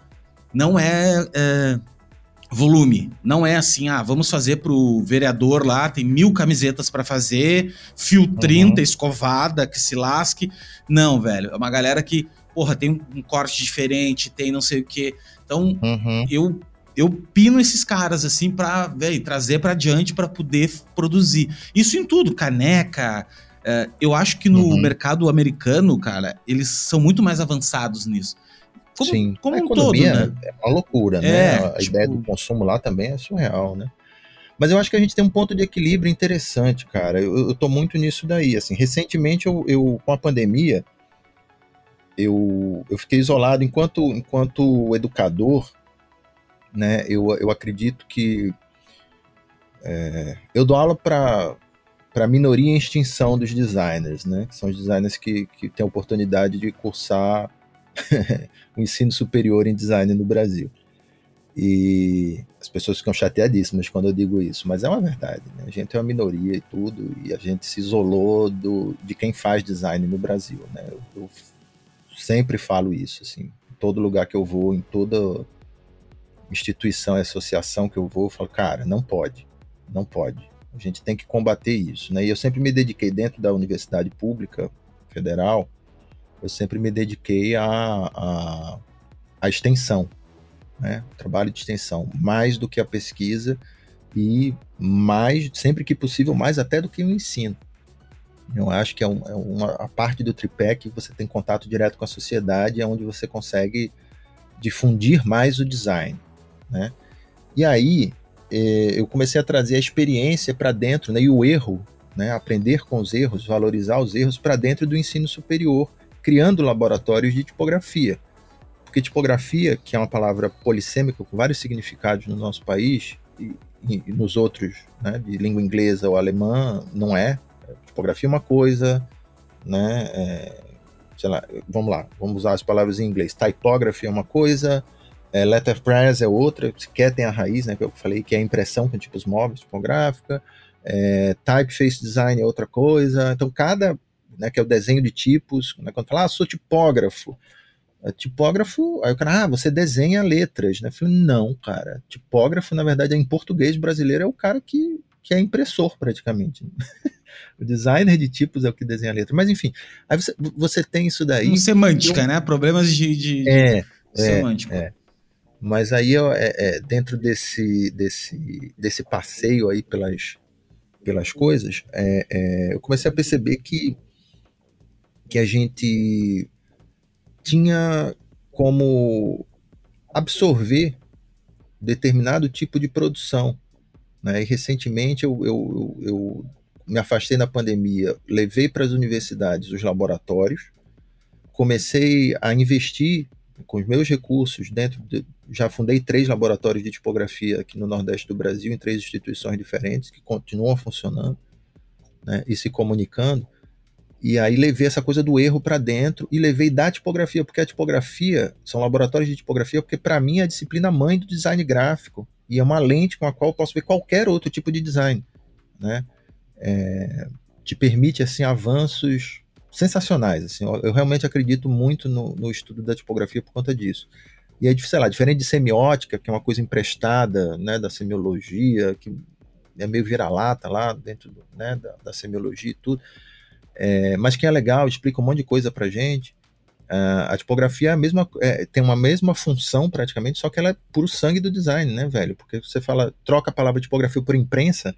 Não é, é volume. Não é assim, ah, vamos fazer pro vereador lá, tem mil camisetas para fazer, fio 30 uhum. escovada, que se lasque. Não, velho. É uma galera que, porra, tem um corte diferente, tem não sei o quê. Então, uhum. eu eu pino esses caras assim para trazer para diante para poder produzir. Isso em tudo, caneca. É, eu acho que no uhum. mercado americano, cara, eles são muito mais avançados nisso. Como, Sim. como um todo, né? É uma loucura, é, né? A tipo... ideia do consumo lá também é surreal, né? Mas eu acho que a gente tem um ponto de equilíbrio interessante, cara. Eu, eu tô muito nisso daí. Assim, recentemente, eu, eu com a pandemia, eu, eu fiquei isolado enquanto, enquanto educador né? Eu, eu acredito que é, eu dou aula para para a minoria em extinção dos designers, né? Que são os designers que, que têm a oportunidade de cursar *laughs* o ensino superior em design no Brasil. E as pessoas ficam chateadíssimas quando eu digo isso, mas é uma verdade. Né? A gente é uma minoria e tudo, e a gente se isolou do, de quem faz design no Brasil. Né? Eu, eu sempre falo isso, assim, em todo lugar que eu vou, em toda instituição e associação que eu vou, eu falo, cara, não pode, não pode. A gente tem que combater isso, né? E eu sempre me dediquei dentro da universidade pública federal, eu sempre me dediquei à a, a, a, extensão, né? trabalho de extensão, mais do que a pesquisa e mais, sempre que possível, mais até do que o ensino. Eu acho que é, um, é uma a parte do tripé que você tem contato direto com a sociedade, é onde você consegue difundir mais o design, né? E aí eh, eu comecei a trazer a experiência para dentro, né? E o erro, né? Aprender com os erros, valorizar os erros para dentro do ensino superior, criando laboratórios de tipografia. Porque tipografia, que é uma palavra polissêmica com vários significados no nosso país e, e nos outros, né? De língua inglesa ou alemã, não é. Tipografia é uma coisa, né? É, sei lá, vamos lá, vamos usar as palavras em inglês. Typography é uma coisa, é, letterpress é outra, se quer tem a raiz, né, que eu falei, que é a impressão com tipos móveis, tipográfica, é, typeface design é outra coisa, então cada, né, que é o desenho de tipos, né, quando fala, ah, sou tipógrafo, é, tipógrafo, aí o cara, ah, você desenha letras, né, eu falei, não, cara, tipógrafo, na verdade, em português brasileiro é o cara que, que é impressor, praticamente, *laughs* O designer de tipos é o que desenha a letra. Mas enfim, aí você, você tem isso daí. Um semântica, né? Problemas de, de, é, de é, semântica. É. Mas aí é, é, dentro desse, desse, desse passeio aí pelas, pelas coisas, é, é, eu comecei a perceber que, que a gente tinha como absorver determinado tipo de produção. Né? E recentemente eu, eu, eu me afastei na pandemia, levei para as universidades os laboratórios, comecei a investir com os meus recursos dentro de, já fundei três laboratórios de tipografia aqui no Nordeste do Brasil em três instituições diferentes que continuam funcionando né, e se comunicando. E aí levei essa coisa do erro para dentro e levei da tipografia porque a tipografia são laboratórios de tipografia porque para mim é a disciplina mãe do design gráfico e é uma lente com a qual eu posso ver qualquer outro tipo de design né. É, te permite assim avanços sensacionais. Assim, eu, eu realmente acredito muito no, no, estudo da tipografia por conta disso. E é, sei lá, diferente de semiótica, que é uma coisa emprestada né, da semiologia, que é meio vira-lata lá dentro do, né, da, da, semiologia e tudo, é, mas que é legal, explica um monte de coisa pra gente. Uh, a tipografia é a mesma, é, tem uma mesma função praticamente, só que ela é puro sangue do design, né, velho? Porque você fala, troca a palavra tipografia por imprensa,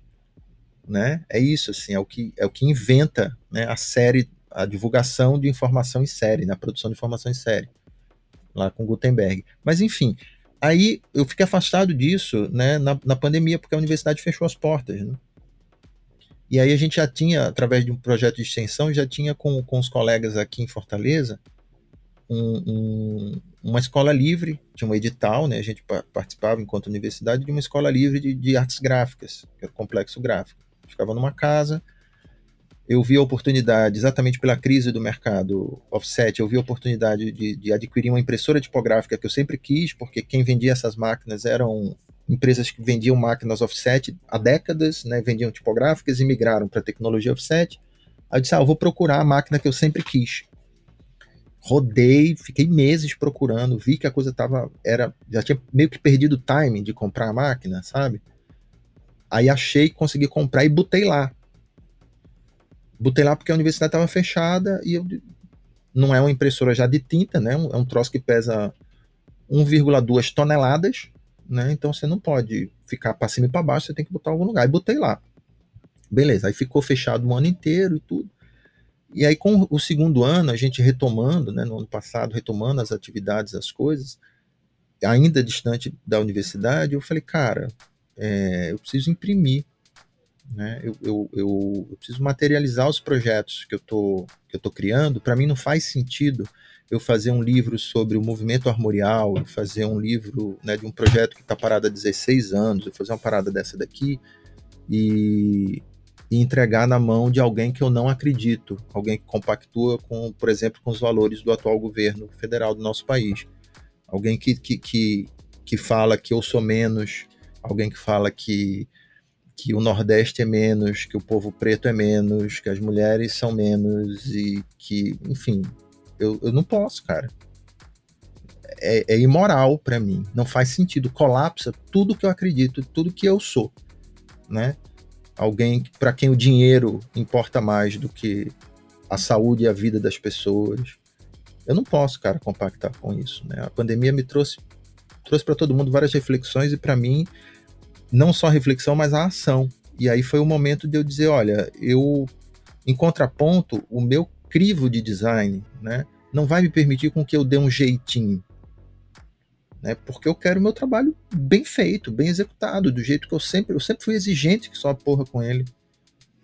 né? É isso, assim, é o que, é o que inventa né, a série, a divulgação de informação em série, na produção de informação em série, lá com Gutenberg. Mas, enfim, aí eu fiquei afastado disso né, na, na pandemia, porque a universidade fechou as portas, né? E aí a gente já tinha, através de um projeto de extensão, já tinha com, com os colegas aqui em Fortaleza, um, um, uma escola livre, tinha um edital, né? A gente participava enquanto universidade de uma escola livre de, de artes gráficas, que era o complexo gráfico ficava numa casa. Eu vi a oportunidade, exatamente pela crise do mercado offset, eu vi a oportunidade de, de adquirir uma impressora tipográfica que eu sempre quis, porque quem vendia essas máquinas eram empresas que vendiam máquinas offset há décadas, né, vendiam tipográficas e migraram para a tecnologia offset. Aí eu disse, ah, eu vou procurar a máquina que eu sempre quis. Rodei, fiquei meses procurando, vi que a coisa tava, era, já tinha meio que perdido o timing de comprar a máquina, sabe? Aí achei, consegui comprar e botei lá. Botei lá porque a universidade estava fechada e eu, não é uma impressora já de tinta, né? É um troço que pesa 1,2 toneladas, né? Então você não pode ficar para cima e para baixo, você tem que botar em algum lugar. E botei lá. Beleza, aí ficou fechado o ano inteiro e tudo. E aí, com o segundo ano, a gente retomando, né, no ano passado, retomando as atividades, as coisas, ainda distante da universidade, eu falei, cara, é, eu preciso imprimir, né? Eu, eu, eu, eu, preciso materializar os projetos que eu tô, que eu tô criando. Para mim não faz sentido eu fazer um livro sobre o movimento armorial, eu fazer um livro né, de um projeto que está parado há 16 anos, eu fazer uma parada dessa daqui e, e entregar na mão de alguém que eu não acredito, alguém que compactua com, por exemplo, com os valores do atual governo federal do nosso país. Alguém que, que, que, que fala que eu sou menos, alguém que fala que, que o Nordeste é menos, que o povo preto é menos, que as mulheres são menos e que, enfim, eu, eu não posso, cara. é, é imoral para mim. Não faz sentido. Colapsa tudo que eu acredito, tudo que eu sou, né? Alguém para quem o dinheiro importa mais do que a saúde e a vida das pessoas. Eu não posso, cara, compactar com isso, né? A pandemia me trouxe trouxe para todo mundo várias reflexões e para mim não só a reflexão, mas a ação. E aí foi o momento de eu dizer, olha, eu em contraponto, o meu crivo de design, né, não vai me permitir com que eu dê um jeitinho, né, porque eu quero meu trabalho bem feito, bem executado, do jeito que eu sempre, eu sempre fui exigente que só a porra com ele,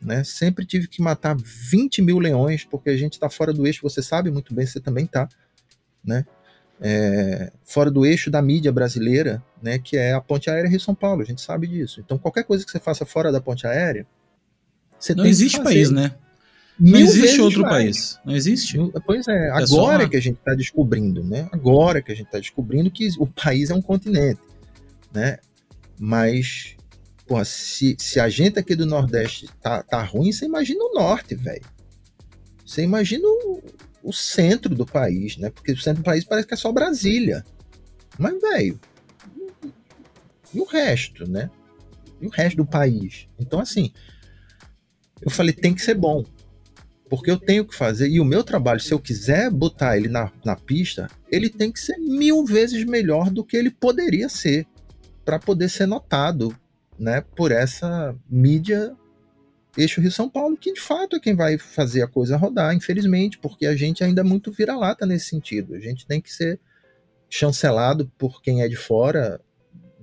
né, sempre tive que matar 20 mil leões, porque a gente está fora do eixo, você sabe muito bem, você também tá, né, é, fora do eixo da mídia brasileira, né, que é a ponte aérea Rio São Paulo, a gente sabe disso. Então qualquer coisa que você faça fora da ponte aérea, você não existe país, né? Não existe outro mais. país. Não existe. Pois é, é agora que a gente está descobrindo, né? Agora que a gente está descobrindo que o país é um continente, né? Mas, pô, se, se a gente aqui do Nordeste tá, tá ruim, você imagina o Norte, velho. Você imagina o, o, centro do país, né? Porque o centro do país parece que é só Brasília. Mas, velho, e o resto, né? E o resto do país? Então, assim, eu falei, tem que ser bom porque eu tenho que fazer, e o meu trabalho, se eu quiser botar ele na, na pista, ele tem que ser mil vezes melhor do que ele poderia ser, para poder ser notado né, por essa mídia Eixo Rio São Paulo, que de fato é quem vai fazer a coisa rodar, infelizmente, porque a gente ainda é muito vira-lata nesse sentido. A gente tem que ser chancelado por quem é de fora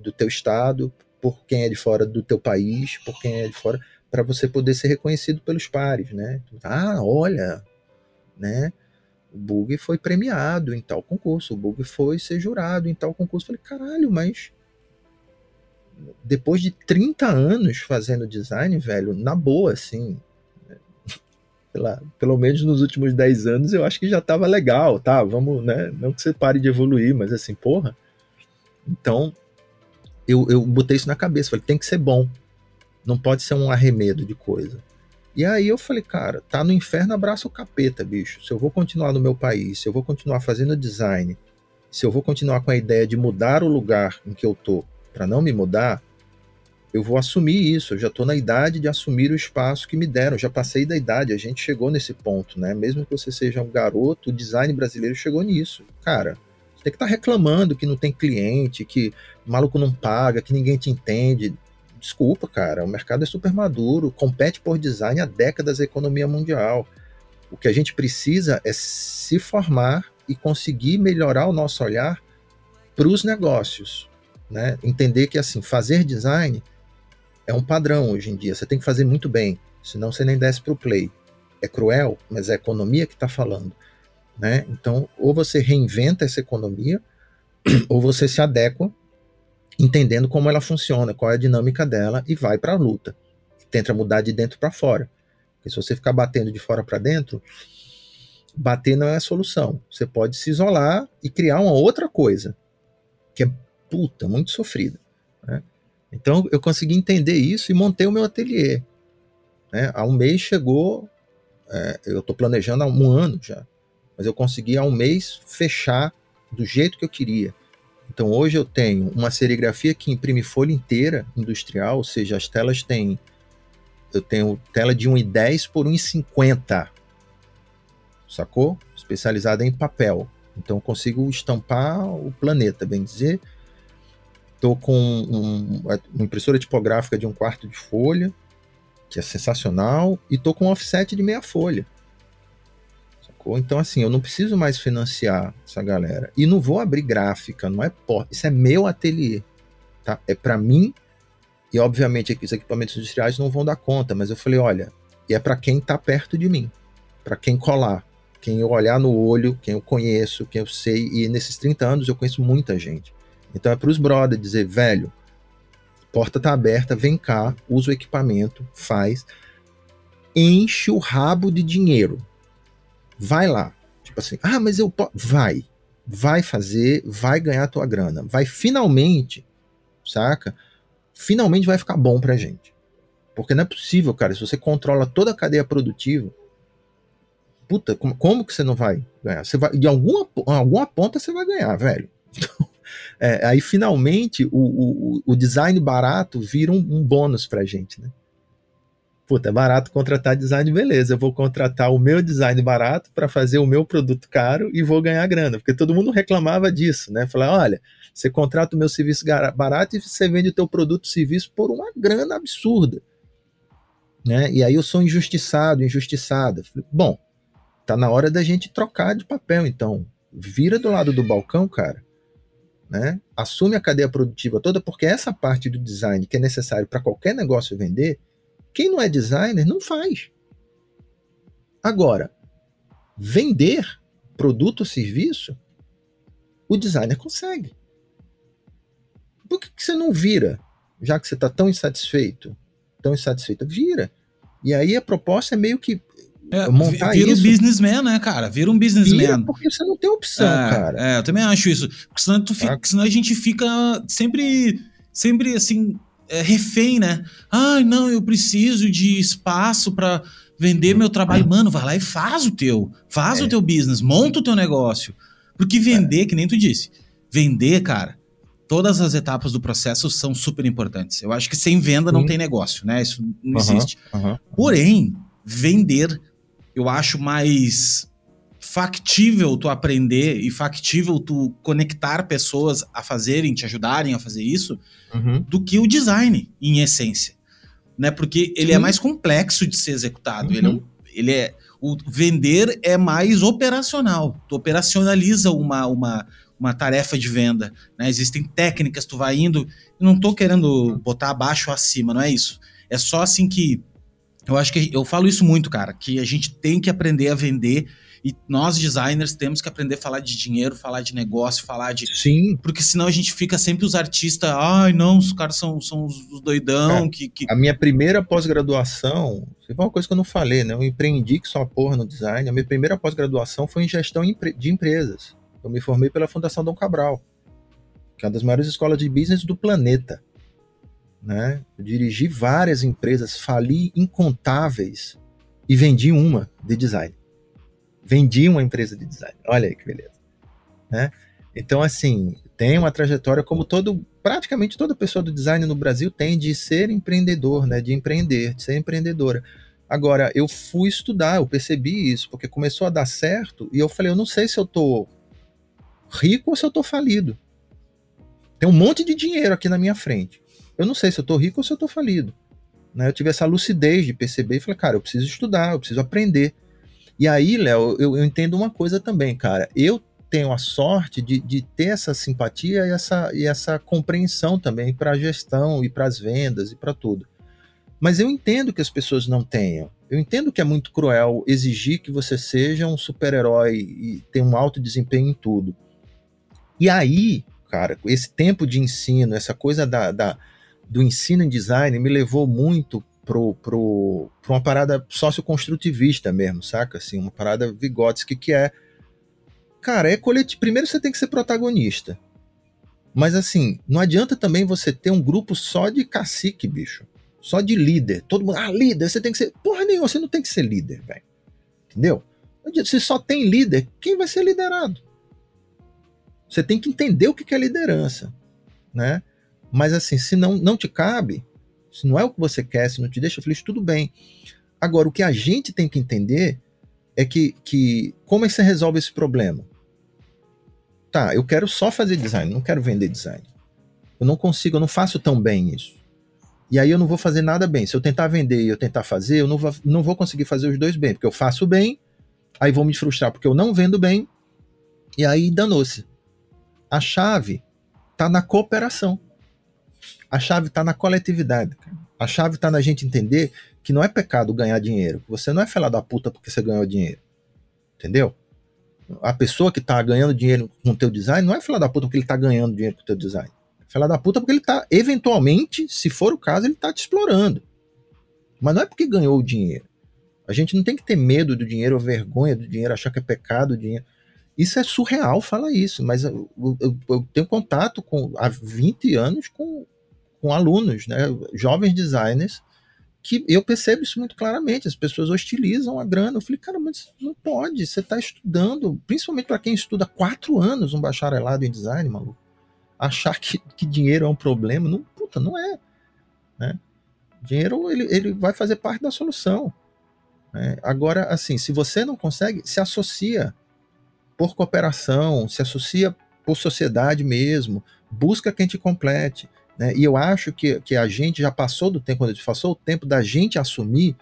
do teu estado, por quem é de fora do teu país, por quem é de fora para você poder ser reconhecido pelos pares, né? Ah, olha, né? O Bug foi premiado em tal concurso, o Bug foi ser jurado em tal concurso. falei, caralho, mas depois de 30 anos fazendo design, velho, na boa, assim, *laughs* lá, pelo menos nos últimos 10 anos eu acho que já tava legal, tá? Vamos, né? Não que você pare de evoluir, mas assim, porra. Então, eu, eu botei isso na cabeça, falei, tem que ser bom. Não pode ser um arremedo de coisa. E aí eu falei, cara, tá no inferno, abraça o capeta, bicho. Se eu vou continuar no meu país, se eu vou continuar fazendo design, se eu vou continuar com a ideia de mudar o lugar em que eu tô para não me mudar, eu vou assumir isso. Eu já tô na idade de assumir o espaço que me deram. Eu já passei da idade, a gente chegou nesse ponto, né? Mesmo que você seja um garoto, o design brasileiro chegou nisso. Cara, você tem que estar tá reclamando que não tem cliente, que maluco não paga, que ninguém te entende desculpa, cara, o mercado é super maduro, compete por design há décadas a economia mundial. O que a gente precisa é se formar e conseguir melhorar o nosso olhar para os negócios, né? Entender que assim, fazer design é um padrão hoje em dia. Você tem que fazer muito bem, senão você nem desce para o play. É cruel, mas é a economia que está falando, né? Então, ou você reinventa essa economia, *clears throat* ou você se adequa entendendo como ela funciona, qual é a dinâmica dela e vai para a luta. Tenta mudar de dentro para fora. Porque se você ficar batendo de fora para dentro, bater não é a solução. Você pode se isolar e criar uma outra coisa, que é puta, muito sofrida. Né? Então eu consegui entender isso e montei o meu ateliê. Né? Há um mês chegou, é, eu estou planejando há um ano já, mas eu consegui há um mês fechar do jeito que eu queria então hoje eu tenho uma serigrafia que imprime folha inteira industrial, ou seja, as telas têm eu tenho tela de 1,10 por 1,50. Sacou? Especializada em papel. Então eu consigo estampar o planeta, bem dizer. Estou com um, uma impressora tipográfica de um quarto de folha, que é sensacional, e estou com um offset de meia folha. Sacou? Então, assim, eu não preciso mais financiar essa galera. E não vou abrir gráfica, não é porta. Isso é meu ateliê. Tá? É para mim. E, obviamente, aqui, os equipamentos industriais não vão dar conta. Mas eu falei, olha, e é para quem tá perto de mim. para quem colar. Quem eu olhar no olho, quem eu conheço, quem eu sei. E nesses 30 anos eu conheço muita gente. Então é pros brothers dizer, velho, porta tá aberta, vem cá, usa o equipamento, faz, enche o rabo de dinheiro. Vai lá. Tipo assim, ah, mas eu posso. Vai. Vai fazer, vai ganhar tua grana. Vai finalmente, saca? Finalmente vai ficar bom pra gente. Porque não é possível, cara, se você controla toda a cadeia produtiva, puta, como, como que você não vai ganhar? Você vai, de alguma, alguma ponta você vai ganhar, velho. *laughs* é, aí finalmente o, o, o, design barato vira um, um bônus pra gente, né? Puta, é barato contratar design, beleza. Eu vou contratar o meu design barato para fazer o meu produto caro e vou ganhar grana. Porque todo mundo reclamava disso, né? Falar, olha, você contrata o meu serviço barato e você vende o teu produto serviço por uma grana absurda. Né? E aí eu sou injustiçado, injustiçada. Bom, tá na hora da gente trocar de papel, então. Vira do lado do balcão, cara. Né? Assume a cadeia produtiva toda, porque essa parte do design que é necessário para qualquer negócio vender, quem não é designer não faz. Agora, vender produto ou serviço, o designer consegue. Por que, que você não vira? Já que você está tão insatisfeito, tão insatisfeito, vira. E aí a proposta é meio que é, montar vira isso. um businessman, né, cara? Vira um businessman. Vira porque você não tem opção, é, cara. É, eu também acho isso. Porque senão, tu fica, ah. senão a gente fica sempre, sempre assim, é, refém, né? Ai, não, eu preciso de espaço para vender meu trabalho. Mano, vai lá e faz o teu. Faz é. o teu business, monta o teu negócio. Porque vender, é. que nem tu disse, vender, cara, todas as etapas do processo são super importantes. Eu acho que sem venda não tem negócio, né? Isso não uhum, existe. Uhum, Porém, vender, eu acho mais factível tu aprender e factível tu conectar pessoas a fazerem, te ajudarem a fazer isso, uhum. do que o design, em essência. Né? Porque ele é Sim. é mais complexo de ser executado. Uhum. Ele, é, uhum. ele é. O vender é mais operacional. Tu operacionaliza uma, uma, uma tarefa de venda. Né? Existem técnicas, tu vai indo. não estou querendo botar abaixo ou acima, não é isso. É só assim que. Eu acho que eu falo isso muito, cara, que a gente tem que aprender a vender e nós, designers, temos que aprender a falar de dinheiro, falar de negócio, falar de. Sim. Porque senão a gente fica sempre os artistas, ai, não, os caras são, são os doidão. É, que, que... A minha primeira pós-graduação, foi uma coisa que eu não falei, né? Eu empreendi que só porra no design. A minha primeira pós-graduação foi em gestão de empresas. Eu me formei pela Fundação Dom Cabral, que é uma das maiores escolas de business do planeta. Né? Eu dirigi várias empresas, fali incontáveis e vendi uma de design vendi uma empresa de design. Olha aí que beleza. Né? Então, assim, tem uma trajetória como todo, praticamente toda pessoa do design no Brasil tem de ser empreendedor, né? De empreender, de ser empreendedora. Agora, eu fui estudar, eu percebi isso, porque começou a dar certo e eu falei, eu não sei se eu tô rico ou se eu tô falido. Tem um monte de dinheiro aqui na minha frente. Eu não sei se eu tô rico ou se eu tô falido. Né? Eu tive essa lucidez de perceber e falei, cara, eu preciso estudar, eu preciso aprender. E aí, Léo, eu, eu, entendo uma coisa também, cara. Eu tenho a sorte de, de ter essa simpatia e essa, e essa compreensão também para a gestão e para as vendas e para tudo. Mas eu entendo que as pessoas não tenham. Eu entendo que é muito cruel exigir que você seja um super-herói e tenha um alto desempenho em tudo. E aí, cara, esse tempo de ensino, essa coisa da, da do ensino em design me levou muito pro, pro, uma parada socioconstrutivista mesmo, saca? Assim, uma parada Vygotsky que é. Cara, é coletivo. Primeiro você tem que ser protagonista. Mas assim, não adianta também você ter um grupo só de cacique, bicho. Só de líder. Todo mundo, ah, líder, você tem que ser. Porra nenhuma, você não tem que ser líder, velho. Entendeu? Se só tem líder, quem vai ser liderado? Você tem que entender o que é liderança, né? Mas assim, se não, não te cabe, se não é o que você quer, se não te deixa feliz, tudo bem. Agora, o que a gente tem que entender é que, que como é que você resolve esse problema? Tá, eu quero só fazer design, não quero vender design. Eu não consigo, eu não faço tão bem isso. E aí eu não vou fazer nada bem. Se eu tentar vender e eu tentar fazer, eu não vou, não vou conseguir fazer os dois bem, porque eu faço bem, aí vou me frustrar porque eu não vendo bem, e aí danou-se. A chave está na cooperação. A chave está na coletividade. A chave está na gente entender que não é pecado ganhar dinheiro. Você não é fela da puta porque você ganhou dinheiro. Entendeu? A pessoa que está ganhando dinheiro com o teu design não é fela da puta porque ele está ganhando dinheiro com o teu design. É fela da puta porque ele está, eventualmente, se for o caso, ele está te explorando. Mas não é porque ganhou o dinheiro. A gente não tem que ter medo do dinheiro ou vergonha do dinheiro, achar que é pecado o dinheiro. Isso é surreal, fala isso, mas eu, eu, eu tenho contato com, há 20 anos com com alunos, né, jovens designers, que eu percebo isso muito claramente, as pessoas hostilizam a grana. Eu falei, cara, mas não pode, você está estudando, principalmente para quem estuda quatro anos um bacharelado em design, maluco. Achar que, que dinheiro é um problema, não, puta, não é. Né? Dinheiro ele, ele vai fazer parte da solução. Né? Agora, assim, se você não consegue, se associa por cooperação, se associa por sociedade mesmo, busca quem te complete. Né? E eu acho que, que a gente já passou do tempo, quando a gente passou o tempo da gente assumir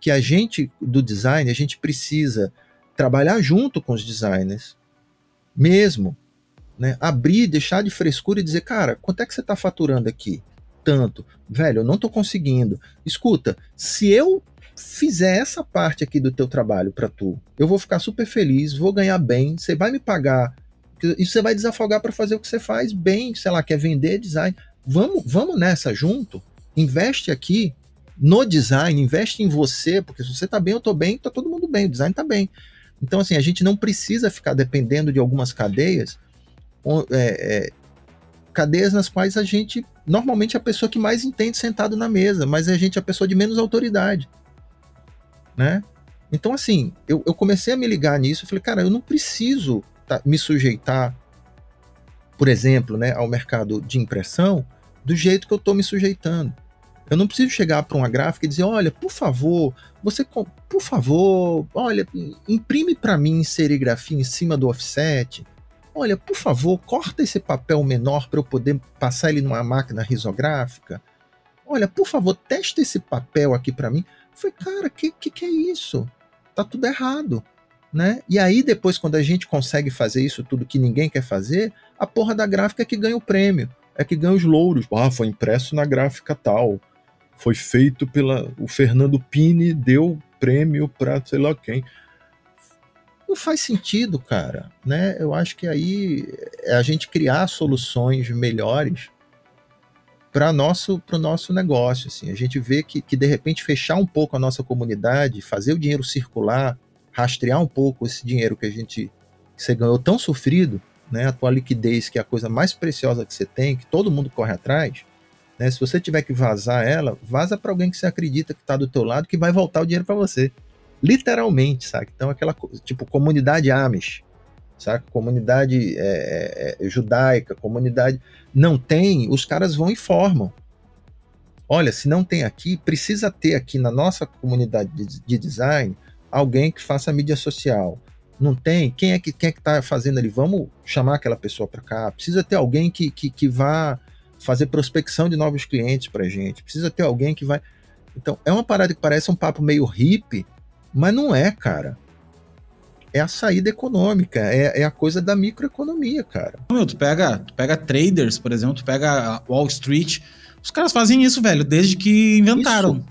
que a gente, do design, a gente precisa trabalhar junto com os designers, mesmo. Né? Abrir, deixar de frescura e dizer, cara, quanto é que você está faturando aqui? Tanto. Velho, eu não estou conseguindo. Escuta, se eu fizer essa parte aqui do teu trabalho para tu, eu vou ficar super feliz, vou ganhar bem, você vai me pagar, e você vai desafogar para fazer o que você faz bem, sei lá, quer vender design vamos, vamos nessa junto, investe aqui no design, investe em você, porque se você está bem, eu estou bem, está todo mundo bem, o design está bem. Então, assim, a gente não precisa ficar dependendo de algumas cadeias, é, é, cadeias nas quais a gente, normalmente, é a pessoa que mais entende sentado na mesa, mas a gente é a pessoa de menos autoridade, né? Então, assim, eu, eu comecei a me ligar nisso, eu falei, cara, eu não preciso tá, me sujeitar por exemplo, né, ao mercado de impressão do jeito que eu estou me sujeitando. Eu não preciso chegar para uma gráfica e dizer, olha, por favor, você, por favor, olha, imprime para mim serigrafia em cima do offset. Olha, por favor, corta esse papel menor para eu poder passar ele numa máquina risográfica. Olha, por favor, testa esse papel aqui para mim. Foi, cara, que, que que é isso? Tá tudo errado né? E aí depois quando a gente consegue fazer isso tudo que ninguém quer fazer, a porra da gráfica é que ganha o prêmio, é que ganha os louros. Ah, foi impresso na gráfica tal. Foi feito pela o Fernando Pini deu prêmio para sei lá quem. Não faz sentido, cara, né? Eu acho que aí é a gente criar soluções melhores para nosso o nosso negócio, assim. A gente vê que, que de repente fechar um pouco a nossa comunidade, fazer o dinheiro circular, rastrear um pouco esse dinheiro que a gente que você ganhou tão sofrido, né, a tua liquidez, que é a coisa mais preciosa que você tem, que todo mundo corre atrás, né, se você tiver que vazar ela, vaza para alguém que você acredita que está do teu lado, que vai voltar o dinheiro para você. Literalmente, sabe? Então, aquela tipo comunidade Amish, sabe? Comunidade é, é, é, judaica, comunidade. Não tem, os caras vão e formam. Olha, se não tem aqui, precisa ter aqui na nossa comunidade de, de design alguém que faça mídia social. Não tem? Quem é que quem é que está fazendo ali? Vamos chamar aquela pessoa para cá. Precisa ter alguém que, que, que vá fazer prospecção de novos clientes para gente. Precisa ter alguém que vai. Então, é uma parada que parece um papo meio hippie, mas não é, cara. É a saída econômica, é, é a coisa da microeconomia, cara. Meu, tu pega, tu pega traders, por exemplo, tu pega Wall Street, os caras fazem isso, velho, desde que inventaram. Isso.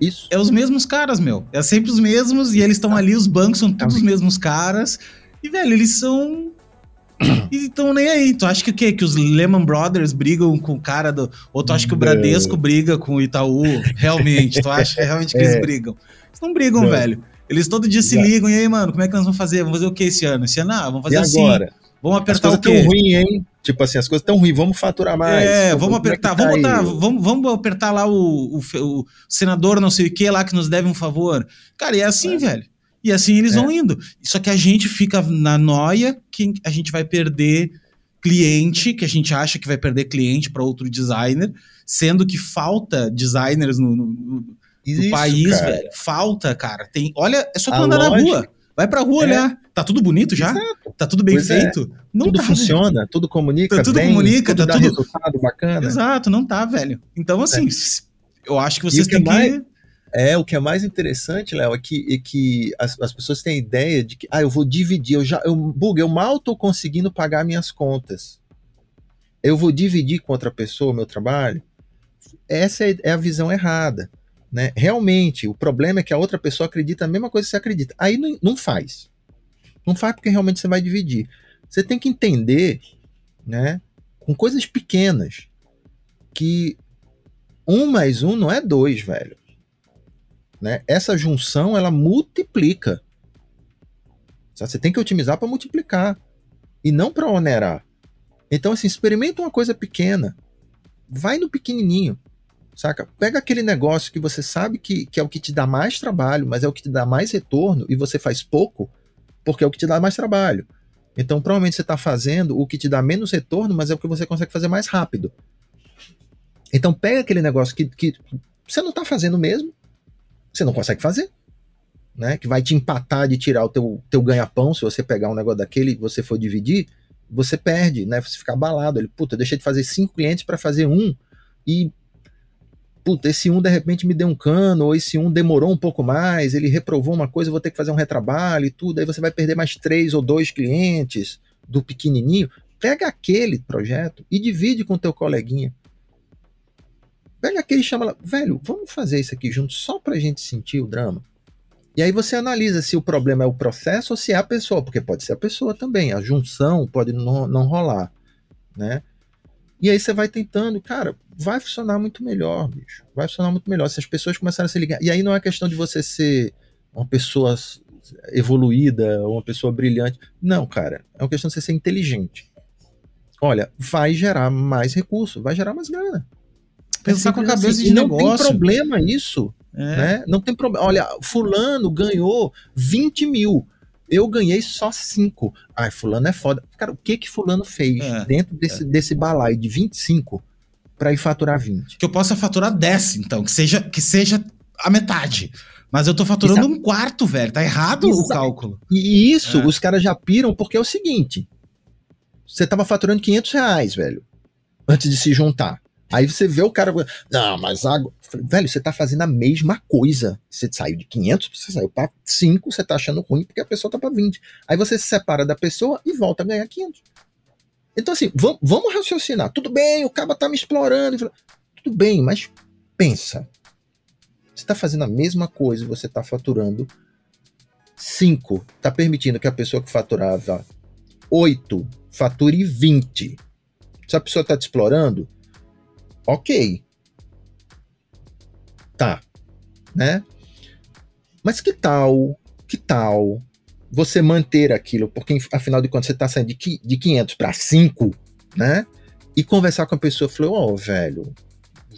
Isso. É os mesmos caras, meu. É sempre os mesmos e eles estão ali, os bancos são todos os mesmos caras. E, velho, eles são. *coughs* E estão nem aí. Tu acha que o quê? Que os Lehman Brothers brigam com o cara do. Ou tu acha que o Bradesco briga com o Itaú? Realmente? tu acha realmente que *laughs* é. eles brigam? Eles não brigam, não. velho. Eles todo dia se ligam. E aí, mano, como é que nós vamos fazer? Vamos fazer o que esse ano? Esse ano, ah, vamos fazer e assim. Agora? Vamos apertar o quê? tão ruim, hein? Tipo assim, as coisas tão ruins, vamos faturar mais. É, vamos é apertar, tá vamos, botar, vamos, vamos apertar lá o, o, o, senador não sei o que lá que nos deve um favor. Cara, e é assim, é. velho. E assim eles é. vão indo. Só que a gente fica na noia que a gente vai perder cliente, que a gente acha que vai perder cliente para outro designer, sendo que falta designers no, no, no Isso, país, cara. velho. Falta, cara. Tem, olha, é só tu andar na rua. Vai pra rua é. olhar. Tá tudo bonito já? Exato. Tá tudo bem pois é. feito? É. Não tudo tá, funciona, velho. tudo comunica tá, tudo bem, comunica, tudo tá tudo resultado bacana. Exato, não tá, velho. Então, assim, é. eu acho que vocês que têm que... Mais... É, o que é mais interessante, Léo, é que, é que as, as, pessoas têm a ideia de que, ah, eu vou dividir, eu já, eu, bug, eu mal tô conseguindo pagar minhas contas. Eu vou dividir com outra pessoa o meu trabalho. Essa é, é a visão errada. Né? Realmente, o problema é que a outra pessoa acredita a mesma coisa que você acredita. Aí não, não faz. Não faz porque realmente você vai dividir. Você tem que entender, né, com coisas pequenas, que um mais um não é dois, velho. Né? Essa junção, ela multiplica. Você tem que otimizar para multiplicar e não para onerar. Então, assim, experimenta uma coisa pequena. Vai no pequenininho. Saca? Pega aquele negócio que você sabe que, que é o que te dá mais trabalho, mas é o que te dá mais retorno e você faz pouco porque é o que te dá mais trabalho. Então, provavelmente você está fazendo o que te dá menos retorno, mas é o que você consegue fazer mais rápido. Então, pega aquele negócio que, que você não está fazendo mesmo, você não consegue fazer, né? Que vai te empatar de tirar o teu, teu ganha-pão se você pegar um negócio daquele e você for dividir, você perde, né? Você fica abalado. Ele, puta, eu deixei de fazer cinco clientes para fazer um e puta, esse um de repente me deu um cano, ou esse um demorou um pouco mais, ele reprovou uma coisa, eu vou ter que fazer um retrabalho e tudo, aí você vai perder mais três ou dois clientes do pequenininho. Pega aquele projeto e divide com o teu coleguinha. Pega aquele e chama lá, velho, vamos fazer isso aqui junto só pra gente sentir o drama. E aí você analisa se o problema é o processo ou se é a pessoa, porque pode ser a pessoa também, a junção pode não, não rolar, né? E aí você vai tentando, cara, vai funcionar muito melhor, bicho. Vai funcionar muito melhor. Se as pessoas começarem a se ligar. E aí não é questão de você ser uma pessoa evoluída, ou uma pessoa brilhante. Não, cara. É uma questão de você ser inteligente. Olha, vai gerar mais recurso, vai gerar mais grana. Pensar é com a cabeça assim. de e não negócio. Não tem problema isso. É. Né? Não tem problema. Olha, fulano ganhou 20 mil eu ganhei só cinco. Ai, fulano é foda. Cara, o que que fulano fez é, dentro desse, é. desse balaio de 25 para ir faturar 20? Que eu possa faturar 10, então, que seja, que seja a metade. Mas eu tô faturando Exato. um quarto, velho. Tá errado Exato. o cálculo. E isso, é. os caras já piram porque é o seguinte. Você tava faturando 500 reais, velho. Antes de se juntar. Aí você vê o cara. Não, mas água. Velho, você tá fazendo a mesma coisa. Você saiu de 500, você saiu para 5, você tá achando ruim porque a pessoa tá para 20. Aí você se separa da pessoa e volta a ganhar 500. Então, assim, vamos, raciocinar. Tudo bem, o cara tá me explorando. Tudo bem, mas pensa. Você tá fazendo a mesma coisa você tá faturando 5. Tá permitindo que a pessoa que faturava 8 fature 20. Se a pessoa tá te explorando, ok. Tá, né? Mas que tal, que tal você manter aquilo, porque afinal de contas você está saindo de, de 500 para 5, né? E conversar com a pessoa, falou, ó, oh, velho,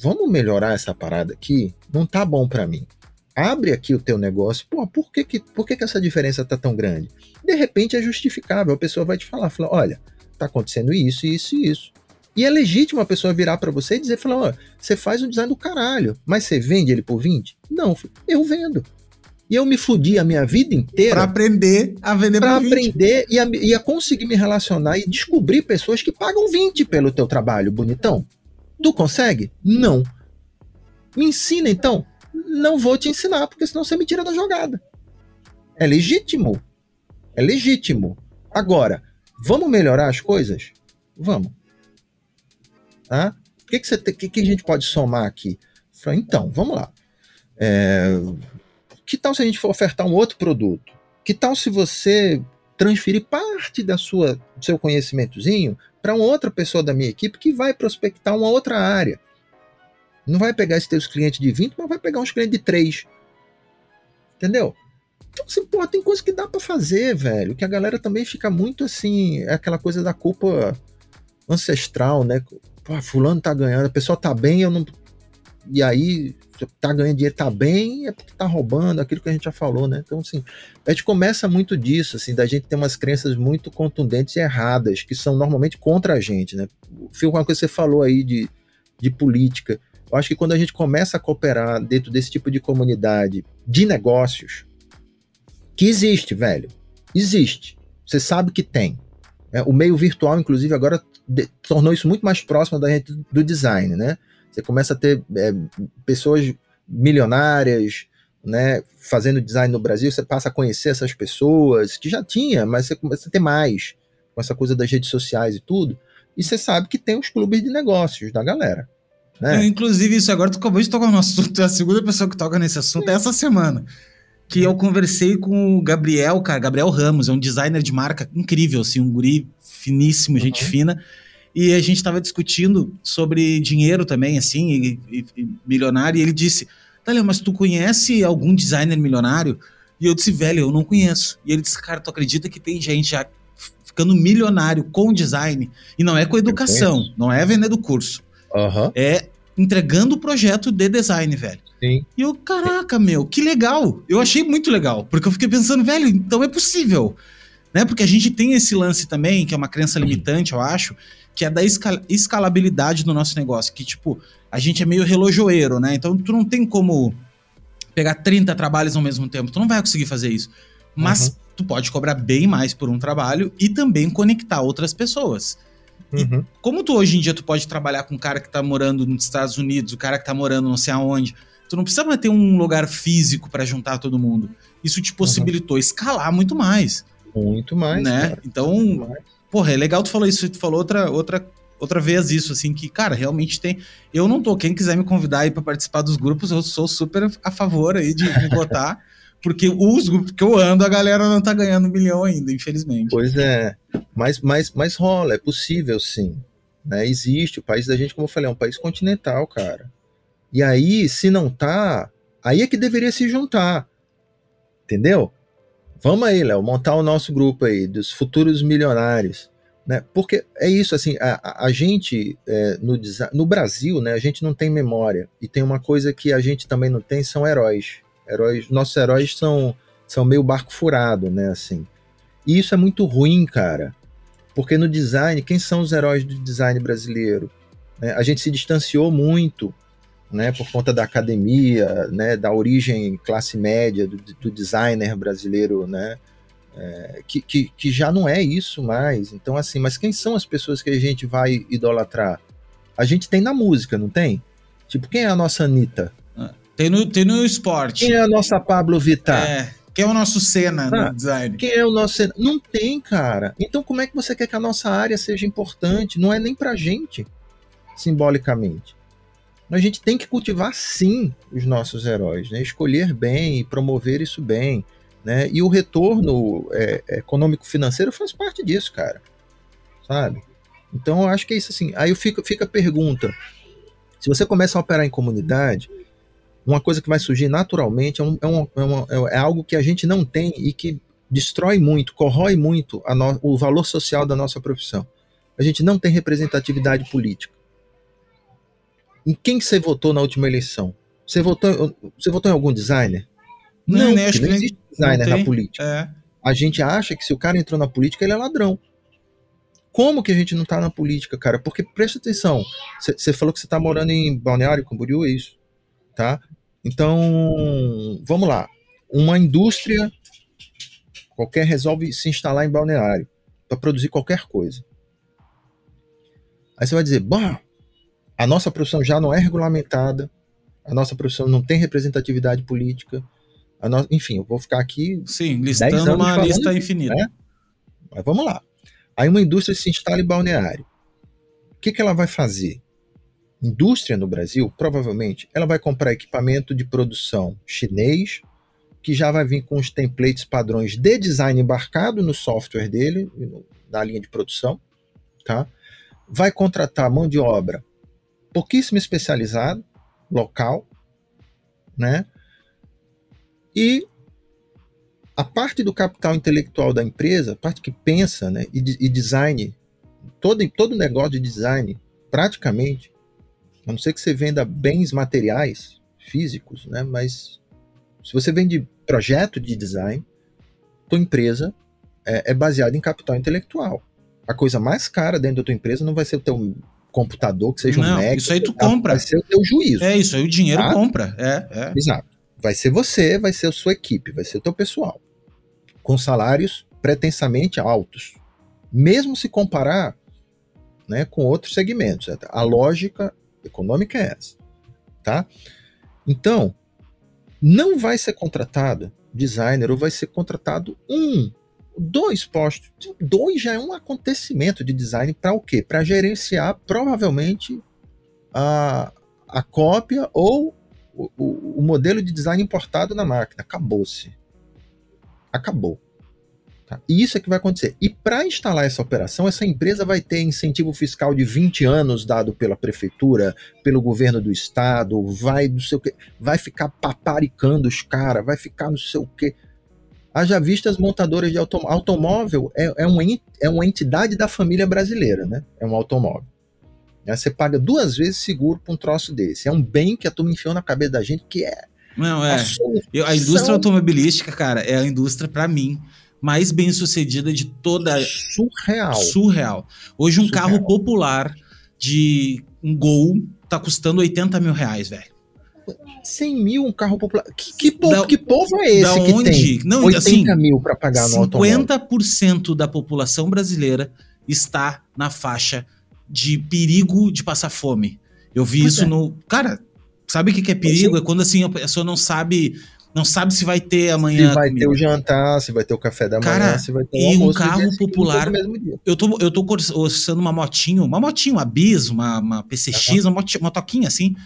vamos melhorar essa parada aqui? Não tá bom para mim. Abre aqui o teu negócio. Pô, por que que, por que que essa diferença tá tão grande? De repente é justificável. A pessoa vai te falar, fala, olha, tá acontecendo isso, isso e isso. E é legítimo a pessoa virar para você e dizer, falar, ó, você faz um design do caralho, mas você vende ele por 20? Não, eu vendo. E eu me fudi a minha vida inteira. Para aprender a vender Para aprender e a, e a, conseguir me relacionar e descobrir pessoas que pagam 20 pelo teu trabalho, bonitão. Tu consegue? Não. Me ensina então? Não vou te ensinar, porque senão você me tira da jogada. É legítimo. É legítimo. Agora, vamos melhorar as coisas? Vamos. Tá? O que, que, você que, que a gente pode somar aqui? Falei, então, vamos lá. É, que tal se a gente for ofertar um outro produto? Que tal se você transferir parte da sua do seu conhecimentozinho para uma outra pessoa da minha equipe que vai prospectar uma outra área? Não vai pegar esses teus clientes de 20, mas vai pegar uns clientes de 3. Entendeu? Então, assim, pô, tem coisa que dá para fazer, velho. Que a galera também fica muito assim, é aquela coisa da culpa ancestral, né? Pô, fulano tá ganhando, a pessoa tá bem, eu não. E aí, tá ganhando dinheiro, tá bem, é porque tá roubando, aquilo que a gente já falou, né? Então, assim, a gente começa muito disso, assim, da gente ter umas crenças muito contundentes e erradas, que são normalmente contra a gente, né? Fio uma coisa que você falou aí de, de política. Eu acho que quando a gente começa a cooperar dentro desse tipo de comunidade de negócios, que existe, velho, existe. Você sabe que tem. É, o meio virtual, inclusive, agora de, tornou isso muito mais próximo da gente do design, né? Você começa a ter é, pessoas milionárias, né, fazendo design no Brasil, você passa a conhecer essas pessoas que já tinha, mas você começa a ter mais com essa coisa das redes sociais e tudo. E você sabe que tem os clubes de negócios da galera. Né? É, inclusive, isso agora tu acabou de tocar no assunto, a segunda pessoa que toca nesse assunto é essa semana. Que eu conversei com o Gabriel, cara, Gabriel Ramos, é um designer de marca incrível, assim, um guri finíssimo, uhum. gente fina. E a gente estava discutindo sobre dinheiro também, assim, e, e, e milionário, e ele disse: Dale, mas tu conhece algum designer milionário? E eu disse, velho, eu não conheço. E ele disse, cara, tu acredita que tem gente já ficando milionário com design? E não é com educação, não é vendendo curso. Uhum. É entregando o projeto de design, velho. Sim. E eu, caraca, meu, que legal. Eu achei muito legal, porque eu fiquei pensando, velho, então é possível. Né? Porque a gente tem esse lance também, que é uma crença limitante, eu acho, que é da escal escalabilidade do nosso negócio. Que, tipo, a gente é meio relojoeiro, né? Então tu não tem como pegar 30 trabalhos ao mesmo tempo. Tu não vai conseguir fazer isso. Mas uhum. tu pode cobrar bem mais por um trabalho e também conectar outras pessoas. Uhum. como tu hoje em dia tu pode trabalhar com um cara que tá morando nos Estados Unidos, o cara que tá morando não sei aonde, tu não precisa ter um lugar físico para juntar todo mundo. Isso te possibilitou uhum. escalar muito mais. Muito mais. Né? Cara. Então, mais. porra, é legal tu falou isso, tu falou outra, outra, outra vez isso, assim, que, cara, realmente tem. Eu não tô, quem quiser me convidar aí para participar dos grupos, eu sou super a favor aí de me botar. *laughs* Porque os grupos que eu ando, a galera não tá ganhando um milhão ainda, infelizmente. Pois é. Mas, mas, mas rola, é possível sim. Né? Existe. O país da gente, como eu falei, é um país continental, cara. E aí, se não tá, aí é que deveria se juntar. Entendeu? Vamos aí, Léo, montar o nosso grupo aí, dos futuros milionários. Né? Porque é isso, assim, a, a gente é, no, no Brasil, né, a gente não tem memória. E tem uma coisa que a gente também não tem, são heróis. Heróis, nossos heróis são, são meio barco furado, né, assim. E isso é muito ruim, cara. Porque no design, quem são os heróis do design brasileiro? Né? A gente se distanciou muito, né, por conta da academia, né, da origem classe média do, do designer brasileiro, né, é, que, que, que já não é isso mais. Então, assim, mas quem são as pessoas que a gente vai idolatrar? A gente tem na música, não tem? Tipo, quem é a nossa Anitta? Tem no, tem no esporte. Quem é a nossa Pablo Vittar? É. Quem é o nosso Senna ah, no design? Quem é o nosso Senna? Não tem, cara. Então como é que você quer que a nossa área seja importante? Não é nem pra gente, simbolicamente. A gente tem que cultivar sim os nossos heróis, né? escolher bem e promover isso bem. Né? E o retorno é, econômico-financeiro faz parte disso, cara. Sabe? Então eu acho que é isso assim. Aí fica, fica a pergunta: se você começa a operar em comunidade, uma coisa que vai surgir naturalmente é, um, é, um, é, uma, é, algo que a gente não tem e que destrói muito, corrói muito no, o valor social da nossa profissão. A gente não tem representatividade política. Em quem você votou na última eleição? Você votou, você votou em algum designer? Não, não, acho não existe designer na política. É. A gente acha que se o cara entrou na política, ele é ladrão. Como que a gente não tá na política, cara? Porque presta atenção. Você falou que você tá morando em Balneário Camboriú, é isso? Tá? Então, vamos lá. Uma indústria qualquer resolve se instalar em balneário para produzir qualquer coisa. Aí você vai dizer, bah, a nossa profissão já não é regulamentada, a nossa profissão não tem representatividade política, no... enfim, eu vou ficar aqui. Sim, listando uma lista infinita. Né? Mas vamos lá. Aí uma indústria se instala em balneário. O que, que ela vai fazer? indústria no Brasil, provavelmente, ela vai comprar equipamento de produção chinês, que já vai vir com os templates padrões de design embarcado no software dele, na linha de produção, tá? Vai contratar mão de obra pouquíssimo especializada, local, né? E a parte do capital intelectual da empresa, a parte que pensa, né, e, e design, todo todo negócio de design, praticamente a não ser que você venda bens materiais, físicos, né? Mas se você vende projeto de design, tua empresa é, é baseada em capital intelectual. A coisa mais cara dentro da tua empresa não vai ser o teu computador, que seja não, um Mac. Isso aí tu compra. Vai ser o teu juízo. É isso aí, o dinheiro tá? compra. É, é. Exato. Vai ser você, vai ser a sua equipe, vai ser o teu pessoal. Com salários pretensamente altos. Mesmo se comparar né, com outros segmentos. A lógica econômica é essa, tá? Então, não vai ser contratado designer ou vai ser contratado um, dois postos. Dois já é um acontecimento de design para o quê? Para gerenciar provavelmente a, a cópia ou o, o, o modelo de design importado na máquina. Acabou-se. Acabou. Tá? E isso é que vai acontecer. E para instalar essa operação, essa empresa vai ter incentivo fiscal de 20 anos dado pela prefeitura, pelo governo do estado, vai do seu que, vai ficar paparicando os caras, vai ficar no seu que. Haja vista as montadoras de automóvel. Automóvel é, é, uma, é uma entidade da família brasileira, né? É um automóvel. Né? Você paga duas vezes seguro pra um troço desse. É um bem que a turma enfiou na cabeça da gente que é. Não, é. A, a indústria automobilística, cara, é a indústria, para mim, mais bem sucedida de toda. Surreal. Surreal. Hoje, um Surreal. carro popular de um Gol tá custando 80 mil reais, velho. 100 mil um carro popular. Que, que, povo, da, que povo é esse que onde? tem Não, 80 assim, mil para pagar no 50% da população brasileira está na faixa de perigo de passar fome. Eu vi pois isso é. no. Cara, sabe o que, que é perigo? É quando assim a pessoa não sabe. Não sabe se vai ter amanhã. Se vai comida. ter o jantar, se vai ter o café da manhã, Cara, se vai ter o e um carro popular. Eu tô, eu tô usando uma motinho, uma motinho, uma bis, uma, uma PCX, uhum. uma motoquinha assim.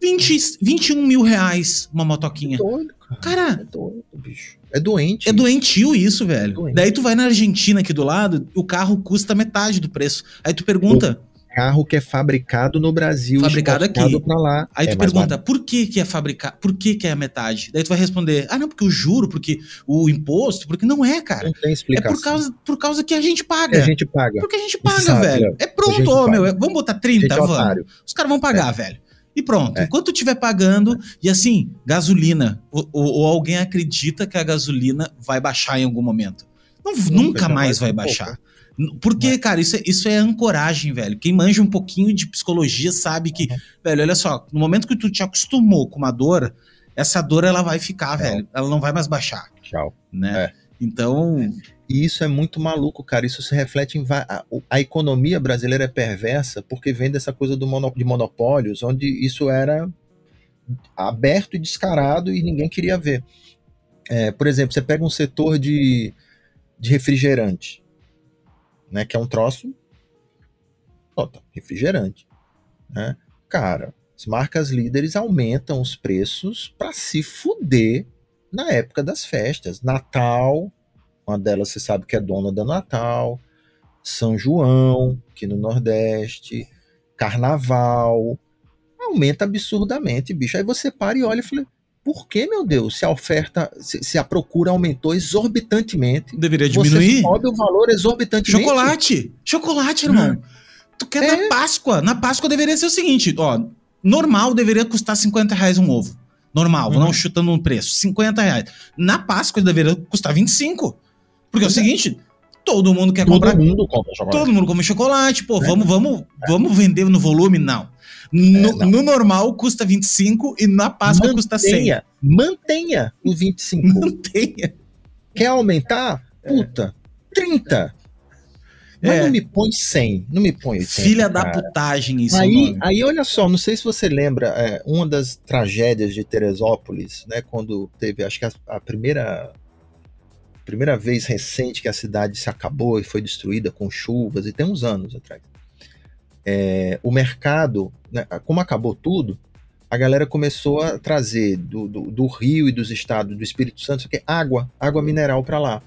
20, 21 mil reais uma motoquinha. É doido, cara. cara é doido, bicho. É doente. É doentio isso, velho. É doente. Daí tu vai na Argentina aqui do lado, o carro custa metade do preço. Aí tu pergunta. O carro que é fabricado no Brasil, fabricado aqui. Pra lá, Aí é tu pergunta, barato. por que que é fabricado? Por que que é a metade? Daí tu vai responder, ah, não, porque o juro, porque o imposto, porque não é, cara. Não tem explicação. É por causa, por causa que a gente paga. Que a gente paga. Porque a gente paga, Exato, velho. É pronto, ó, meu. Vamos botar 30, é vamos. Os caras vão pagar, é. velho. E pronto. É. Enquanto estiver pagando, e assim, gasolina, ou, ou, alguém acredita que a gasolina vai baixar em algum momento. Não, nunca, nunca mais vai baixar. Pouco. Porque, é. cara, isso é, isso é ancoragem, velho. Quem manja um pouquinho de psicologia sabe que, uhum. velho, olha só, no momento que tu te acostumou com uma dor, essa dor ela vai ficar, é. velho. Ela não vai mais baixar. Tchau. Né? É. Então. E isso é muito maluco, cara. Isso se reflete em. A, a economia brasileira é perversa porque vem dessa coisa do mono, de monopólios, onde isso era aberto e descarado e ninguém queria ver. É, por exemplo, você pega um setor de, de refrigerante, né, que é um troço. Nota, refrigerante. Né? Cara, as marcas líderes aumentam os preços para se fuder na época das festas. Natal, uma delas você sabe que é dona da Natal, São João, aqui no Nordeste, Carnaval. Aumenta absurdamente, bicho. Aí você para e olha e fala. Por que, meu Deus, se a oferta, se, se a procura aumentou exorbitantemente, deveria diminuir? Você sobe o valor exorbitantemente. Chocolate! Chocolate, irmão. Hum. Tu quer é. na Páscoa? Na Páscoa deveria ser o seguinte, ó, normal deveria custar 50 reais um ovo. Normal, uhum. não chutando um preço. 50 reais. Na Páscoa deveria custar 25. Porque é o seguinte, todo mundo quer todo comprar. Todo mundo compra chocolate. Todo mundo come chocolate. Pô, é. vamos, vamos, é. vamos vender no volume? Não. No, é, no, normal custa 25 e na Páscoa mantenha, custa 100. Mantenha o 25. *laughs* Mantenha. Quer aumentar? Puta, 30. Mas é. não me põe 100, não me põe 80, Filha cara. da putagem, isso aí, aí, olha só, não sei se você lembra, é, uma das tragédias de Teresópolis, né, quando teve, acho que a, a primeira primeira vez recente que a cidade se acabou e foi destruída com chuvas, e tem uns anos atrás. É, o mercado, né, como acabou tudo, a galera começou a trazer do, do, do Rio e dos estados do Espírito Santo água, água mineral para lá.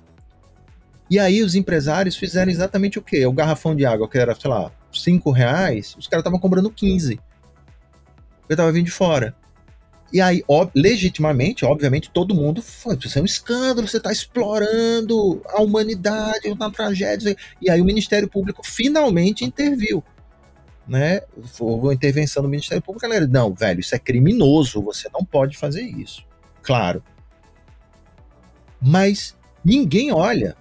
E aí os empresários fizeram exatamente o quê? O garrafão de água, que era, sei lá, 5 reais, os caras estavam comprando 15. Eu tava vindo de fora. E aí, ó, legitimamente, obviamente, todo mundo foi, isso é um escândalo, você está explorando a humanidade, uma tragédia. E aí o Ministério Público finalmente interviu. Né? Houve uma intervenção do Ministério Público, galera, não, velho, isso é criminoso, você não pode fazer isso. Claro. Mas ninguém olha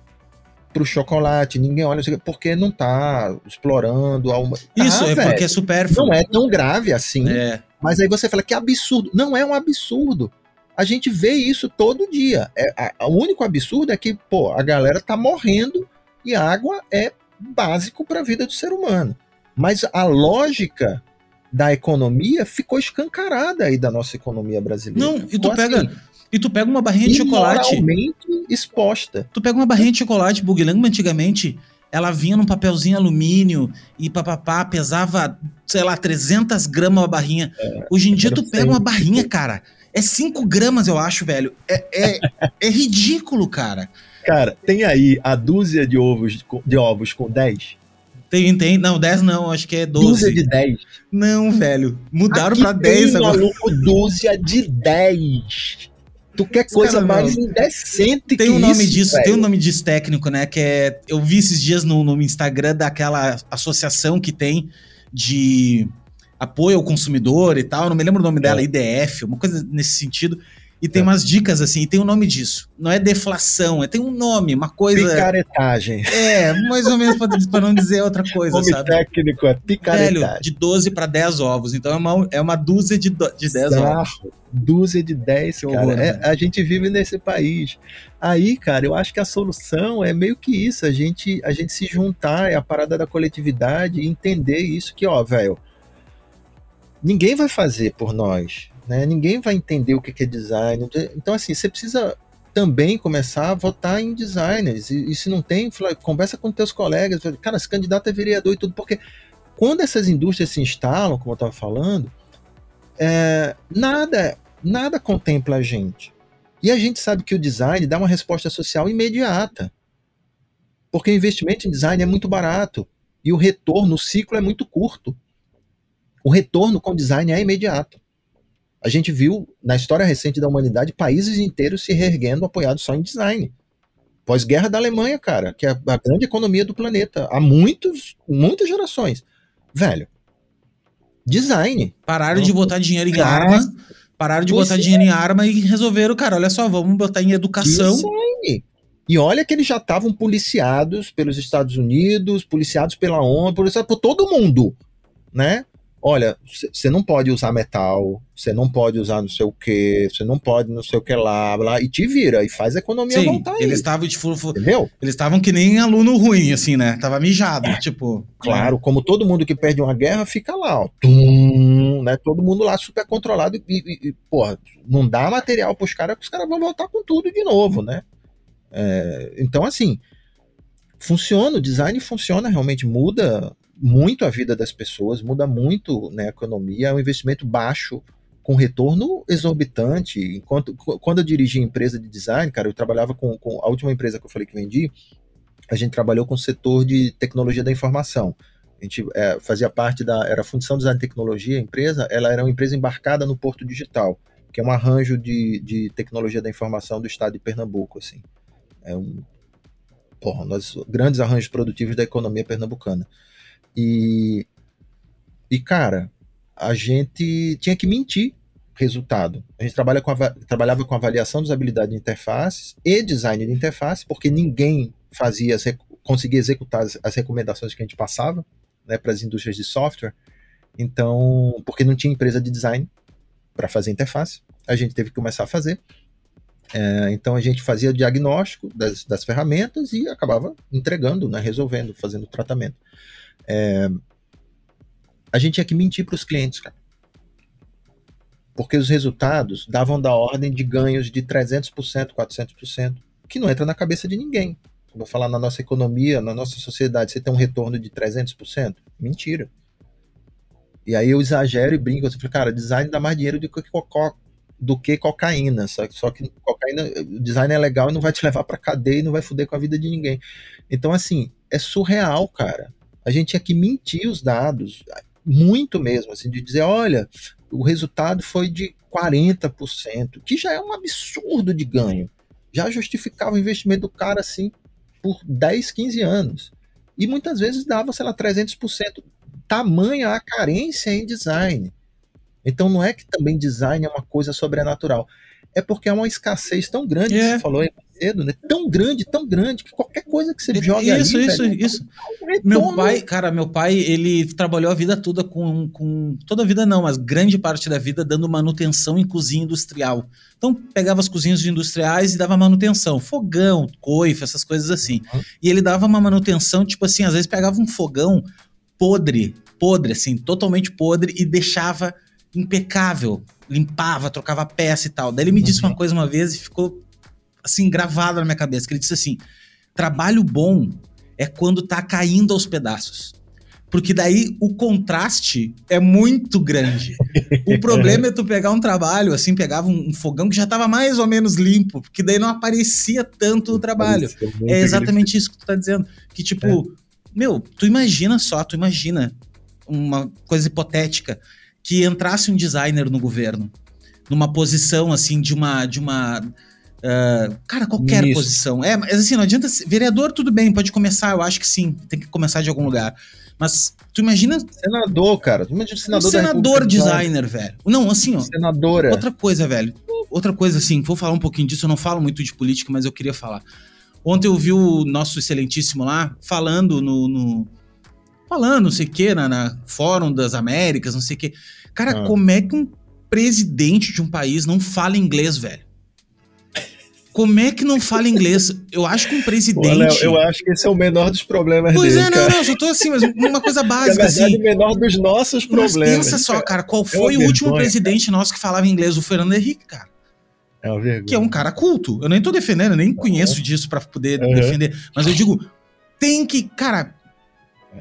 pro chocolate, ninguém olha porque não tá explorando a uma. Isso, é velho, porque é supérfluo. Não é tão grave assim. É. Mas aí você fala que absurdo. Não é um absurdo. A gente vê isso todo dia. É, a, o único absurdo é que, pô, a galera tá morrendo e água é básico para a vida do ser humano. Mas a lógica da economia ficou escancarada aí da nossa economia brasileira. Não, e tu assim, pega e tu pega uma barrinha de chocolate. exposta. Tu pega uma barrinha de chocolate, Bugling, antigamente ela vinha num papelzinho alumínio e papapá, pesava, sei lá, 300 gramas a barrinha. É, Hoje em dia tu pega uma barrinha, cara, é 5 gramas, eu acho, velho. É, é, é ridículo, cara. Cara, tem aí a dúzia de ovos, de ovos com 10? Tem, tem. Não, 10 não, acho que é 12. Dúzia de 10. Não, velho. Mudaram Aqui pra 10 agora. Maluco, dúzia de 10. Tu quer coisa cara, mais indecente tem que um nome isso, disso, Tem um nome disso técnico, né? Que é. Eu vi esses dias no, no Instagram daquela associação que tem de apoio ao consumidor e tal, não me lembro o nome é. dela, IDF, uma coisa nesse sentido. E tem é. umas dicas assim, e tem o um nome disso. Não é deflação, é, tem um nome, uma coisa. Picaretagem. É, mais ou menos para não dizer outra coisa, nome sabe? técnico é picaretagem. Velho, de 12 para 10 ovos. Então é uma, é uma dúzia de, do, de 10 ovos. Dúzia de 10, que cara. Horror, é, a gente vive nesse país. Aí, cara, eu acho que a solução é meio que isso, a gente, a gente se juntar, é a parada da coletividade e entender isso que, ó, velho, ninguém vai fazer por nós né? Ninguém vai entender o que é design. Então, assim, você precisa também começar a votar em designers. E, e se não tem, conversa com teus colegas. Cara, esse candidato é vereador e tudo. Porque quando essas indústrias se instalam, como eu estava falando, é, nada, nada contempla a gente. E a gente sabe que o design dá uma resposta social imediata. Porque o investimento em design é muito barato. E o retorno, o ciclo é muito curto. O retorno com design é imediato. A gente viu na história recente da humanidade países inteiros se reerguendo apoiados só em design. Pós-guerra da Alemanha, cara, que é a grande economia do planeta, há muitos, muitas gerações. Velho, design. Pararam de botar dinheiro em arma, pararam de botar dinheiro em arma e resolveram, cara, olha só, vamos botar em educação. Design. E olha que eles já estavam policiados pelos Estados Unidos, policiados pela ONU, policiados por todo mundo, né? Olha, você não pode usar metal, você não pode usar não sei o que, você não pode não sei o que lá, lá, e te vira, e faz a economia Sim, voltar aí. Eles estavam, tipo, entendeu? Eles estavam que nem aluno ruim, assim, né? Tava mijado, é. tipo. Claro, como todo mundo que perde uma guerra fica lá, ó, tum, né? Todo mundo lá super controlado e, e, e porra, não dá material pros caras, que os caras vão voltar com tudo de novo, né? É, então, assim, funciona, o design funciona, realmente muda muito a vida das pessoas, muda muito né, a economia, é um investimento baixo com retorno exorbitante. Enquanto quando eu dirigi empresa de design, cara, eu trabalhava com, com a última empresa que eu falei que vendi, a gente trabalhou com o setor de tecnologia da informação. A gente é, fazia parte da era função design tecnologia, a empresa, ela era uma empresa embarcada no Porto Digital, que é um arranjo de, de tecnologia da informação do estado de Pernambuco, assim. É um porra, nós grandes arranjos produtivos da economia pernambucana. E, e cara, a gente tinha que mentir resultado. A gente trabalha com trabalhava com avaliação de usabilidade de interfaces e design de interface, porque ninguém fazia conseguia executar as, as recomendações que a gente passava né, para as indústrias de software. Então, porque não tinha empresa de design para fazer interface, a gente teve que começar a fazer. É, então a gente fazia o diagnóstico das, das ferramentas e acabava entregando, né, resolvendo, fazendo o tratamento. É, a gente tinha que mentir para os clientes, cara. Porque os resultados davam da ordem de ganhos de 300%, 400%, que não entra na cabeça de ninguém. Vou falar na nossa economia, na nossa sociedade, você tem um retorno de 300%? Mentira. E aí eu exagero e brinco, eu falo, cara, design dá mais dinheiro do que, do que cocaína, só, só que cocaína, design é legal e não vai te levar para cadeia e não vai foder com a vida de ninguém. Então, assim, é surreal, cara a gente tinha que mentir os dados, muito mesmo, assim, de dizer, olha, o resultado foi de 40%, que já é um absurdo de ganho. Já justificava o investimento do cara, assim, por 10, 15 anos. E muitas vezes dava, sei lá, 300%. Tamanha a carência em design. Então não é que também design é uma coisa sobrenatural. É porque é uma escassez tão grande, é. você falou cedo, né? Tão grande, tão grande, que qualquer coisa que você joga isso, ali... Isso, velho, isso, isso. Meu pai, cara, meu pai, ele trabalhou a vida toda com, com... Toda a vida não, mas grande parte da vida dando manutenção em cozinha industrial. Então, pegava as cozinhas industriais e dava manutenção. Fogão, coifa, essas coisas assim. Uhum. E ele dava uma manutenção, tipo assim, às vezes pegava um fogão podre, podre, assim, totalmente podre, e deixava impecável. Limpava, trocava peça e tal. Daí ele me uhum. disse uma coisa uma vez e ficou assim, gravado na minha cabeça, que ele disse assim: trabalho bom é quando tá caindo aos pedaços. Porque daí o contraste é muito grande. O problema é tu pegar um trabalho, assim, pegava um, um fogão que já estava mais ou menos limpo, porque daí não aparecia tanto o trabalho. É exatamente isso que tu tá dizendo. Que, tipo, é. meu, tu imagina só, tu imagina uma coisa hipotética, que entrasse um designer no governo, numa posição, assim, de uma. De uma Uh, cara, qualquer Isso. posição. É, mas assim, não adianta. Vereador, tudo bem, pode começar, eu acho que sim, tem que começar de algum lugar. Mas tu imagina. Senador, cara. Tu imagina o senador um senador designer, velho. Não, assim, ó. Senadora. Outra coisa, velho. Outra coisa, assim, vou falar um pouquinho disso. Eu não falo muito de política, mas eu queria falar. Ontem eu vi o nosso excelentíssimo lá falando no. no falando, não sei o quê, na, na Fórum das Américas, não sei o quê. Cara, Ah. como é que um presidente de um país não fala inglês, velho? Como é que não fala inglês? Eu acho que um Pô, presidente. Léo, eu acho que esse é o menor dos problemas Pois dele, é, não, cara. não, eu só tô assim, mas uma coisa *laughs* Na básica, verdade, assim. o menor dos nossos Mas problemas. pensa só, cara, qual uma foi o último vergonha, presidente nosso que falava inglês? O Fernando Henrique, cara. É uma vergonha. Que é um cara culto. Eu nem tô defendendo, eu nem conheço disso pra poder Uhum. defender. Mas eu digo, tem que, cara,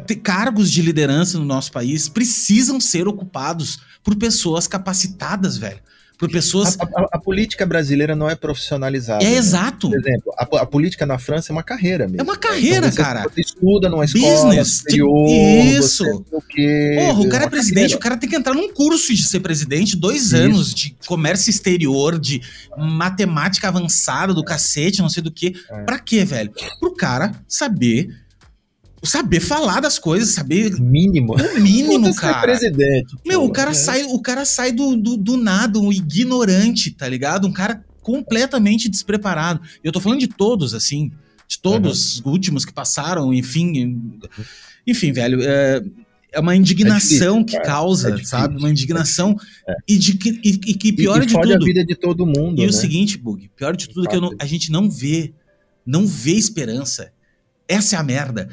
ter cargos de liderança no nosso país precisam ser ocupados por pessoas capacitadas, velho. Por pessoas. A, a- a política brasileira não é profissionalizada. É né? exato. Por exemplo, a, a política na França é uma carreira mesmo. É uma carreira, você, cara. Você estuda numa escola Business, isso. você não sei o quê, Porra, o cara é presidente, carreira. o cara tem que entrar num curso de ser presidente, dois Isso. anos de comércio exterior, de matemática avançada do cacete, não sei do que. É. Pra quê, velho? Pro cara saber. Saber falar das coisas, saber Mínimo. o mínimo, Você é cara. presidente. Meu, o cara né? sai, o cara sai do, do, do nada, um ignorante, tá ligado? Um cara completamente despreparado. E eu tô falando de todos, assim, de todos os últimos que passaram, enfim. Enfim, velho, é, é uma indignação É difícil, que cara. causa, É sabe? Uma indignação. É. E, de que, e, e que pior e de tudo. a vida de todo mundo, E né? o seguinte, Bug, pior de tudo é que eu não- a gente não vê, não vê esperança. Essa é a merda.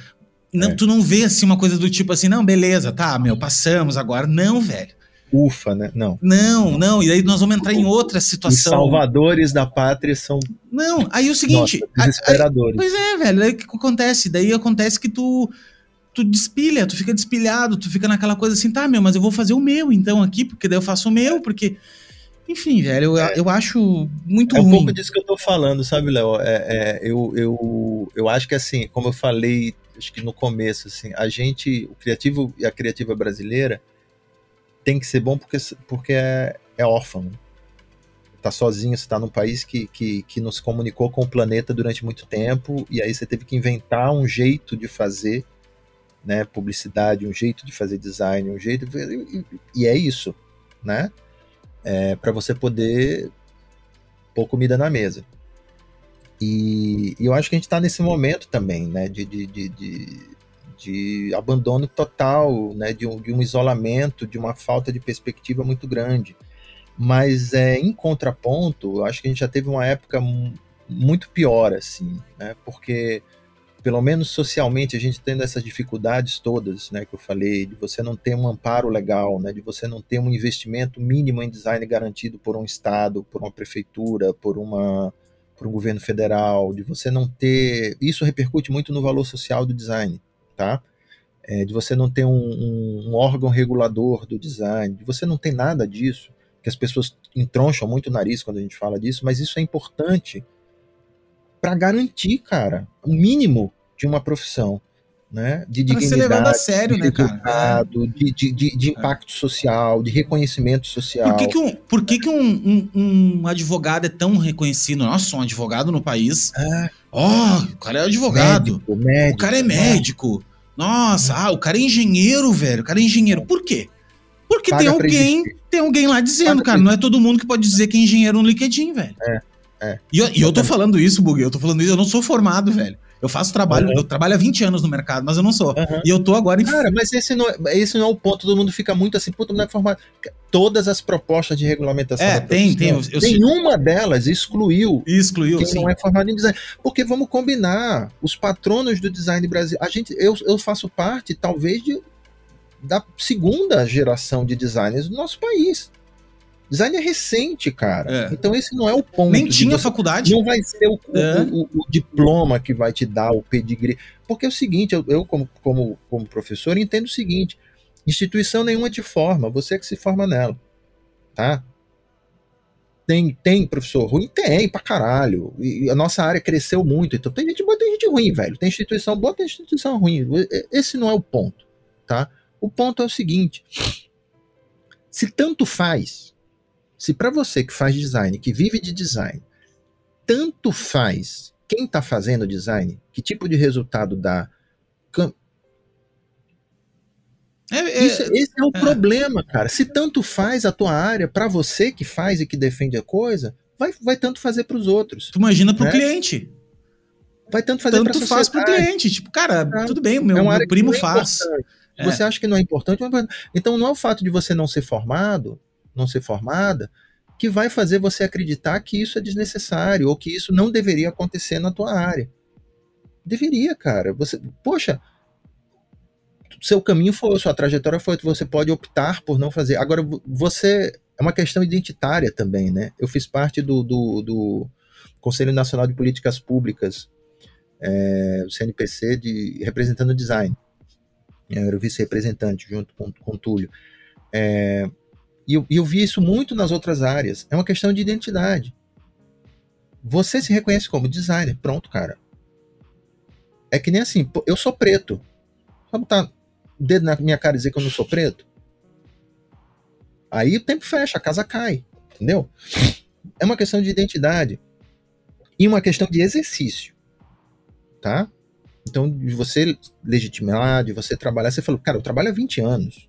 Não, É. Tu não vê assim uma coisa do tipo assim, não, beleza, tá, meu, passamos agora. Não, velho. Ufa, né? Não. Não, não, e aí nós vamos entrar em outra Os situação. salvadores da pátria são Não, aí o seguinte, nossa, aí- aí- desesperadores. pois é, velho, aí o que acontece? Daí acontece que tu tu despilha, tu fica despilhado, tu fica naquela coisa assim, tá, meu, mas eu vou fazer o meu então aqui, porque daí eu faço o meu, porque enfim, velho, eu, eu acho muito É um ruim. pouco disso que eu tô falando, sabe, Léo? É, é, eu, eu, eu acho que assim, como eu falei, acho que no começo, assim, a gente, o criativo e a criativa brasileira tem que ser bom porque, porque é, é órfão. né? Tá sozinho, você tá num país que, que, que não se comunicou com o planeta durante muito tempo, e aí você teve que inventar um jeito de fazer né, publicidade, um jeito de fazer design, um jeito de... e é isso, né? É, para você poder pôr comida na mesa. E, e eu acho que a gente está nesse momento também, né, de, de, de, de, de abandono total, né, de um, de um isolamento, de uma falta de perspectiva muito grande. Mas é, em contraponto, eu acho que a gente já teve uma época mu- muito pior, assim, né, porque pelo menos socialmente a gente tendo essas dificuldades todas, né, que eu falei, de você não ter um amparo legal, né, de você não ter um investimento mínimo em design garantido por um estado, por uma prefeitura, por uma por um governo federal, de você não ter, isso repercute muito no valor social do design, tá? É, de você não ter um, um, um órgão regulador do design, de você não ter nada disso, que as pessoas entroncham muito o nariz quando a gente fala disso, mas isso é importante para garantir, cara, o mínimo de uma profissão, né? De Pra ser dignidade, levado a sério, de né, cara? resultado, de, de, de, de impacto social, de reconhecimento social. Por que, que, um, por que, que um, um, um advogado é tão reconhecido? Nossa, um advogado no país. Ah, Ó, o cara é advogado. médico, médico, o cara é né? médico. Nossa, ah, o cara é engenheiro, velho. O cara é engenheiro. Por quê? Porque Paga tem alguém, tem alguém lá dizendo, Paga cara. Não é todo mundo que pode dizer que é engenheiro no LinkedIn, velho. É, é. E eu, e eu tô falando isso, Bug. Eu tô falando isso, eu não sou formado, velho. Eu faço trabalho, Uhum. eu trabalho há 20 anos no mercado, mas eu não sou. Aham. E eu tô agora em. Cara, mas esse não, é, esse não é o ponto. Todo mundo fica muito assim, puta, não é formado. Todas as propostas de regulamentação É, tem, tem, eu- eu- nenhuma delas excluiu excluiu, quem sim. não é formado em design. Porque vamos combinar, os patronos do design brasileiro, a gente, eu, eu faço parte, talvez, de, da segunda geração de designers do nosso país. Design é recente, cara. É. Então esse não é o ponto. Nem tinha você- faculdade. Não vai ser o, o- É. o- o diploma que vai te dar o pedigree. Porque é o seguinte, eu, eu como, como, como professor, entendo o seguinte: instituição nenhuma te forma, você é que se forma nela. Tá? Tem, tem professor ruim? Tem, pra caralho. E a nossa área cresceu muito. Então tem gente boa, tem gente ruim, velho. Tem instituição boa, tem instituição ruim. Esse não é o ponto, tá? O ponto é o seguinte: se tanto faz, se pra você que faz design, que vive de design, tanto faz quem tá fazendo design, que tipo de resultado dá. É, é, Isso, esse é o é. problema, cara. Se tanto faz a tua área para você que faz e que defende a coisa, vai, vai tanto fazer para os outros. Tu imagina para o né? cliente. Vai tanto fazer para faz para o cliente. Tipo, cara, é. tudo bem, meu, é meu primo faz. Você acha que não é importante? Então não é o fato de você não ser formado, não ser formada, que vai fazer você acreditar que isso é desnecessário ou que isso não deveria acontecer na tua área. Deveria, cara. Você, poxa, seu caminho foi, sua trajetória foi, você pode optar por não fazer. Agora, você é uma questão identitária também, né? Eu fiz parte do, do, do Conselho Nacional de Políticas Públicas, é, o CNPC, de, representando o design. Eu era o vice-representante junto com, com o Túlio. É, e eu, eu vi isso muito nas outras áreas. É uma questão de identidade. Você se reconhece como designer. Pronto, cara. É que nem assim, eu sou preto. Vamos botar o dedo na minha cara e dizer que eu não sou preto? Aí o tempo fecha, a casa cai. Entendeu? É uma questão de identidade. E uma questão de exercício. Tá? Então, de você legitimar, de você trabalhar, você falou, cara, eu trabalho há 20 anos.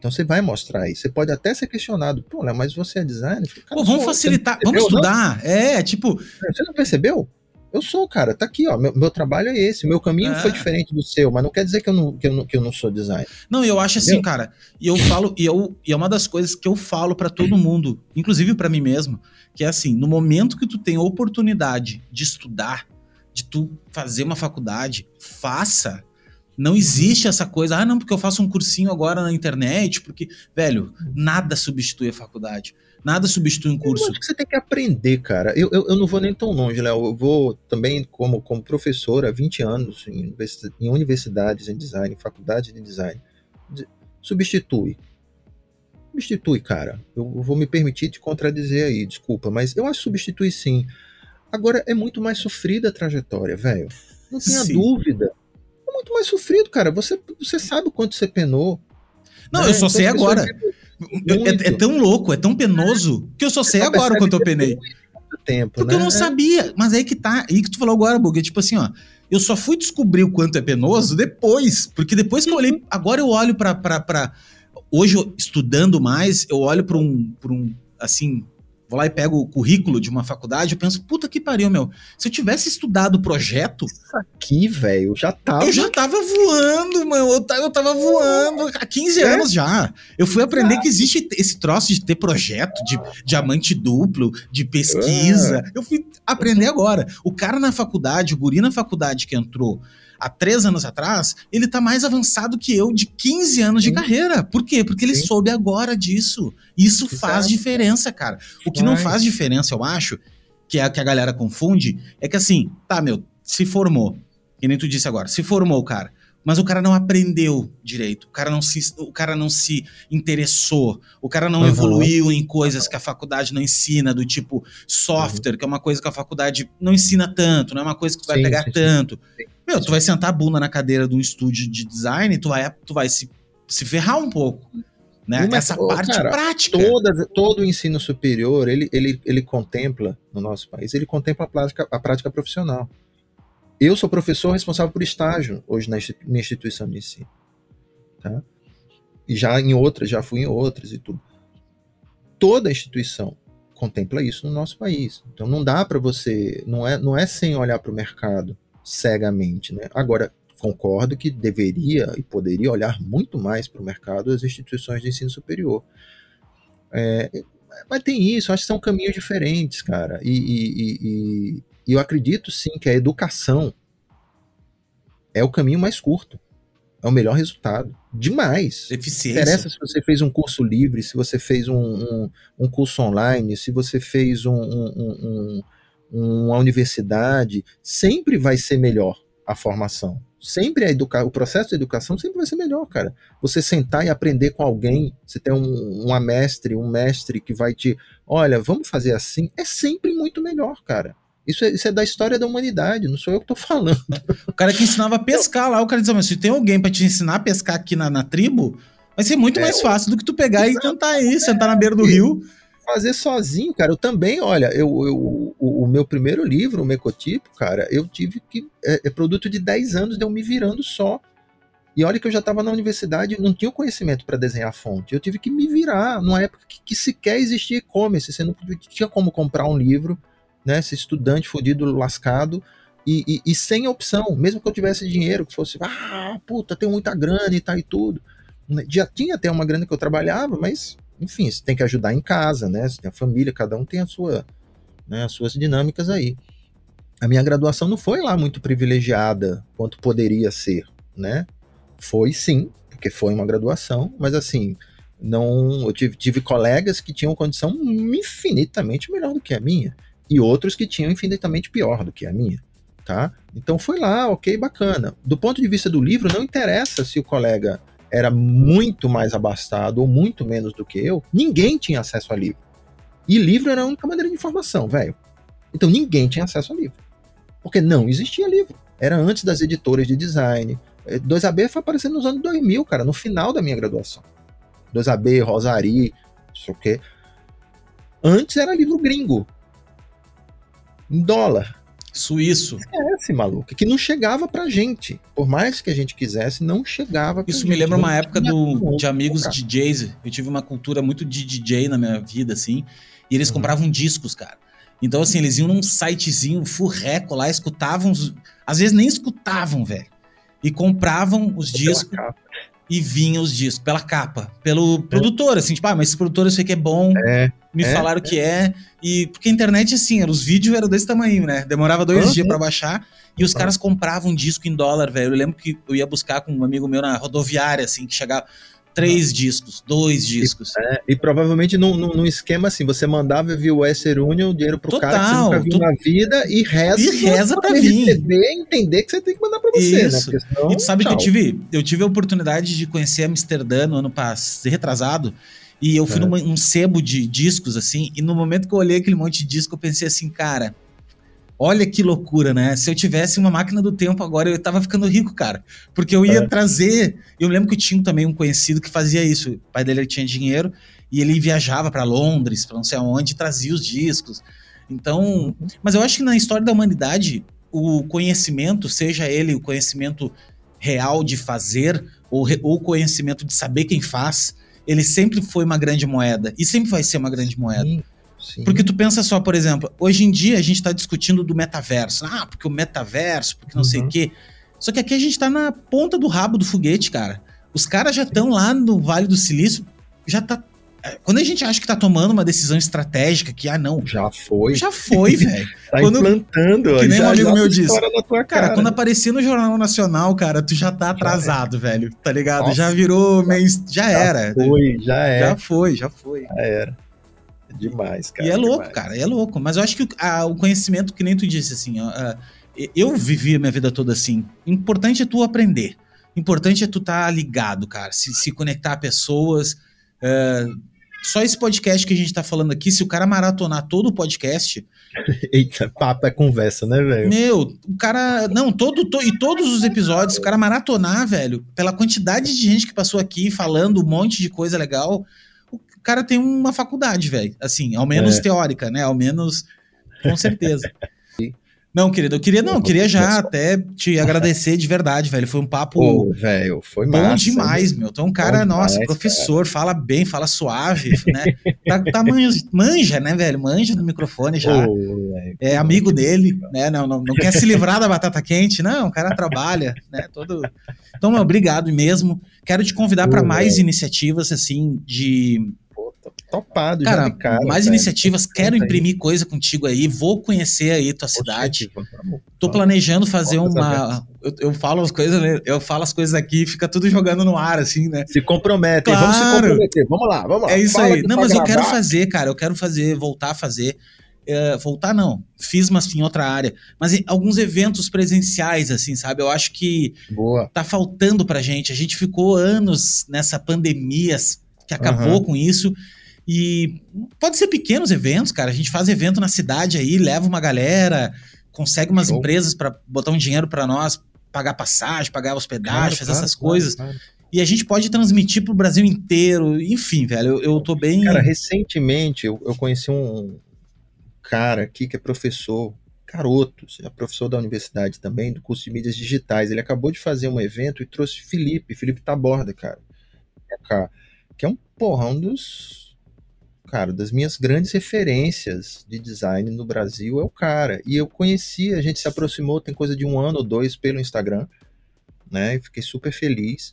Então você vai mostrar isso. Você pode até ser questionado. Pô, Léo, mas você é designer? Pô, vamos facilitar, vamos estudar. Não? É, tipo. Você não percebeu? Eu sou, cara, tá aqui, ó. Meu, meu trabalho é esse. Meu caminho é. foi diferente do seu, mas não quer dizer que eu não, que eu não, que eu não sou designer. Não, eu acho assim, cara. E eu falo, e, eu, e é uma das coisas que eu falo para todo mundo, inclusive para mim mesmo, que é assim: no momento que tu tem a oportunidade de estudar, de tu fazer uma faculdade, faça não existe essa coisa, ah, não, porque eu faço um cursinho agora na internet, porque, velho, nada substitui a faculdade. Nada substitui um curso. Eu acho que você tem que aprender, cara. Eu, eu, eu não vou nem tão longe, Léo. Eu vou também, como, como professor há 20 anos em, em universidades em design, em faculdades de design. Substitui. Substitui, cara. Eu vou me permitir te contradizer aí, desculpa, mas eu acho que substitui sim. Agora, é muito mais sofrida a trajetória, velho. Não tenha sim. dúvida muito mais sofrido, cara. Você, você sabe o quanto você penou. Não, né? eu só então, sei agora. É, é, tão louco, é tão penoso, que eu só sei agora o quanto eu penei. Tempo, Porque né? eu não sabia. Mas aí que tá, aí que tu falou agora, Bug. É tipo assim, ó. Eu só fui descobrir o quanto é penoso depois. Porque depois que eu olhei. Agora eu olho pra hoje, estudando mais, eu olho pra um. Pra um assim, vou lá e pego o currículo de uma faculdade, eu penso, puta que pariu, meu. Se eu tivesse estudado o projeto. Isso aqui, velho, já tava. Eu já tava voando, mano. Eu, eu tava voando há 15 é? anos já. Eu fui aprender que existe esse troço de ter projeto, de diamante duplo, de pesquisa. É. Eu fui aprender agora. O cara na faculdade, o guri na faculdade que entrou há três anos atrás, ele tá mais avançado que eu de 15 anos Sim. de carreira. Por quê? Porque ele Sim. soube agora disso. Isso Exato. faz diferença, cara. O que Vai. não faz diferença, eu acho, que é a que a galera confunde, é que assim, tá, meu, se formou. Que nem tu disse agora, se formou, cara mas o cara não aprendeu direito, o cara não se, o cara não se interessou, o cara não uhum. evoluiu em coisas que a faculdade não ensina, do tipo software, uhum. que é uma coisa que a faculdade não ensina tanto, não é uma coisa que tu vai sim, pegar sim, tanto. Sim. Meu, tu vai sentar a bunda na cadeira de um estúdio de design, tu vai, tu vai se, se ferrar um pouco. Né? Uma, Essa parte cara, prática. Toda, todo o ensino superior, ele, ele, ele contempla, no nosso país, ele contempla a prática, a prática profissional. Eu sou professor responsável por estágio hoje na minha instituição de ensino. Tá? E já em outras, já fui em outras e tudo. Toda instituição contempla isso no nosso país. Então não dá para você, não é, não é sem olhar para o mercado cegamente, né? Agora concordo que deveria e poderia olhar muito mais para o mercado as instituições de ensino superior. É, mas tem isso, acho que são caminhos diferentes, cara. E, e, e, e eu acredito sim que a educação é o caminho mais curto. É o melhor resultado. Demais. Eficiência. Interessa se você fez um curso livre, se você fez um, um, um curso online, se você fez um, um, uma universidade. Sempre vai ser melhor a formação. Sempre a educar, o processo de educação sempre vai ser melhor, cara. Você sentar e aprender com alguém, você ter um, uma mestre, um mestre que vai te, olha, vamos fazer assim, é sempre muito melhor, cara. Isso é, isso é, da história da humanidade, não sou eu que tô *laughs* falando. O cara que ensinava a pescar lá, o cara dizia, mas se tem alguém para te ensinar a pescar aqui na, na tribo, vai ser muito é, mais fácil do que tu pegar e tentar aí, sentar na beira do rio. Fazer sozinho, cara. Eu também, olha, eu, eu o, o, meu primeiro livro, o Mecotipo, cara, eu tive que. É, é, produto de 10 anos de eu me virando só. E olha que eu já estava na universidade, não tinha o conhecimento para desenhar fonte. Eu tive que me virar numa época que, que sequer existia e-commerce. Você não tinha como comprar um livro, né? Esse estudante fodido, lascado, e, e, e, sem opção. Mesmo que eu tivesse dinheiro, que fosse, ah, puta, tem muita grana e tal e tudo. Já tinha até uma grana que eu trabalhava, mas, enfim, você tem que ajudar em casa, né? Você tem a família, cada um tem a sua, né, as suas dinâmicas aí. A minha graduação não foi lá muito privilegiada quanto poderia ser, né? Foi sim, porque foi uma graduação, mas assim, não, eu tive, tive colegas que tinham condição infinitamente melhor do que a minha e outros que tinham infinitamente pior do que a minha, tá? Então foi lá, ok, bacana. Do ponto de vista do livro, não interessa se o colega era muito mais abastado ou muito menos do que eu, ninguém tinha acesso a livro. E livro era a única maneira de informação, velho. Então ninguém tinha acesso a livro. Porque não existia livro. Era antes das editoras de design, 2AB foi aparecendo nos anos 2000, cara, no final da minha graduação. 2AB, Rosari, não sei o quê. Antes era livro gringo. Em dólar. Suíço. É esse maluco, que não chegava pra gente. Por mais que a gente quisesse, não chegava pra Isso gente. me lembra uma época do, de amigos cara. DJs. Eu tive uma cultura muito de DJ na minha vida, assim. E eles uhum. compravam discos, cara. Então, assim, eles iam num sitezinho furreco lá, escutavam. Às vezes nem escutavam, velho e compravam os discos e vinham os discos pela capa, pelo é. produtor, assim, tipo, ah, mas esse produtor eu sei que é bom, é. me é. falaram que é, e porque a internet, assim, era, os vídeos eram desse tamanho, né? Demorava dois uhum. dias para baixar, e os uhum. caras compravam disco em dólar, velho. Eu lembro que eu ia buscar com um amigo meu na rodoviária, assim, que chegava três discos, dois discos. E, é, e provavelmente num, num, esquema assim, você mandava via Western Union dinheiro pro Total, cara que você nunca viu na vida e reza, e reza pra, pra vir. receber entender que você tem que mandar pra você, né? Isso. né? Senão, e tu sabe tchau. que eu tive, eu tive a oportunidade de conhecer Amsterdã no ano passado, retrasado, e eu fui é. num um sebo de discos, assim, e no momento que eu olhei aquele monte de disco, eu pensei assim, cara, Olha que loucura, né? Se eu tivesse uma máquina do tempo agora, eu tava ficando rico, cara. Porque eu ia é. trazer. Eu lembro que eu tinha também um conhecido que fazia isso. O pai dele tinha dinheiro e ele viajava para Londres, para não sei aonde, e trazia os discos. Então. Mas eu acho que na história da humanidade, o conhecimento, seja ele o conhecimento real de fazer ou o conhecimento de saber quem faz, ele sempre foi uma grande moeda e sempre vai ser uma grande moeda. Sim. Sim. Porque tu pensa só, por exemplo, hoje em dia a gente está discutindo do metaverso. Ah, porque o metaverso, porque não uhum. sei o quê. Só que aqui a gente está na ponta do rabo do foguete, cara. Os caras já estão lá no Vale do Silício, já tá. É, quando a gente acha que tá tomando uma decisão estratégica, que, ah, não. Já foi. Já foi, *laughs* velho. tá quando, implantando, Que nem já, um amigo meu disse. Cara, cara, quando aparecer no Jornal Nacional, cara, tu já tá atrasado, já velho. Tá ligado? Nossa, já virou meio. Já, já era. Foi, já era. Já foi, já foi. Já era. Demais, cara. E é demais. louco, cara, é louco. Mas eu acho que a, o conhecimento, que nem tu disse, assim, ó, eu vivi a minha vida toda assim. Importante é tu aprender. Importante é tu estar tá ligado, cara. Se, se conectar a pessoas. Uh, só esse podcast que a gente tá falando aqui, se o cara maratonar todo o podcast. *laughs* Eita, papo é conversa, né, velho? Meu, o cara. Não, todo, to, e todos os episódios, o cara maratonar, velho, pela quantidade de gente que passou aqui falando um monte de coisa legal o cara tem uma faculdade, velho. Assim, ao menos é. teórica, né? Ao menos, com certeza. *laughs* Não, querido, eu queria, não, eu queria já até te agradecer de verdade, velho. Foi um papo velho, foi bom massa, demais, meu. Então, um cara, nossa, demais, professor, cara. fala bem, fala suave, né? Tá, tá manja, manja, né, velho? Manja no microfone já. véio, é amigo dele, né? Não, não, não quer se livrar da batata quente, não. O cara trabalha, né? Todo. Então, meu, obrigado mesmo. Quero te convidar para mais iniciativas, assim, de topado, cara, já cara, mais velho. iniciativas, quero imprimir coisa contigo aí, vou conhecer aí tua cidade. Tô planejando fazer uma. Eu, eu, falo as coisas, né? Eu falo as coisas aqui fica tudo jogando no ar, assim, né? Se compromete, claro. vamos se comprometer. Vamos lá, vamos lá. É isso Fala aí. Não, mas gravar. eu quero fazer, cara. Eu quero fazer, voltar a fazer. É, voltar não, fiz mas em outra área, mas em alguns eventos presenciais, assim, sabe? Eu acho que Boa. tá faltando pra gente. A gente ficou anos nessa pandemia que acabou uhum. com isso. E pode ser pequenos eventos, cara. A gente faz evento na cidade aí, leva uma galera, consegue umas Show. empresas para botar um dinheiro para nós, pagar passagem, pagar hospedagem, claro, fazer claro, essas claro, coisas. E a gente pode transmitir pro Brasil inteiro. Enfim, velho, eu, eu tô bem. Cara, recentemente eu, eu conheci um cara aqui que é professor, Carotos, é professor da universidade também, do curso de mídias digitais. Ele acabou de fazer um evento e trouxe Felipe, Felipe Taborda, cara. Que é um, porra, um dos. Cara, das minhas grandes referências de design no Brasil é o cara. E eu conheci, a gente se aproximou, tem coisa de um ano ou dois pelo Instagram, né? E fiquei super feliz.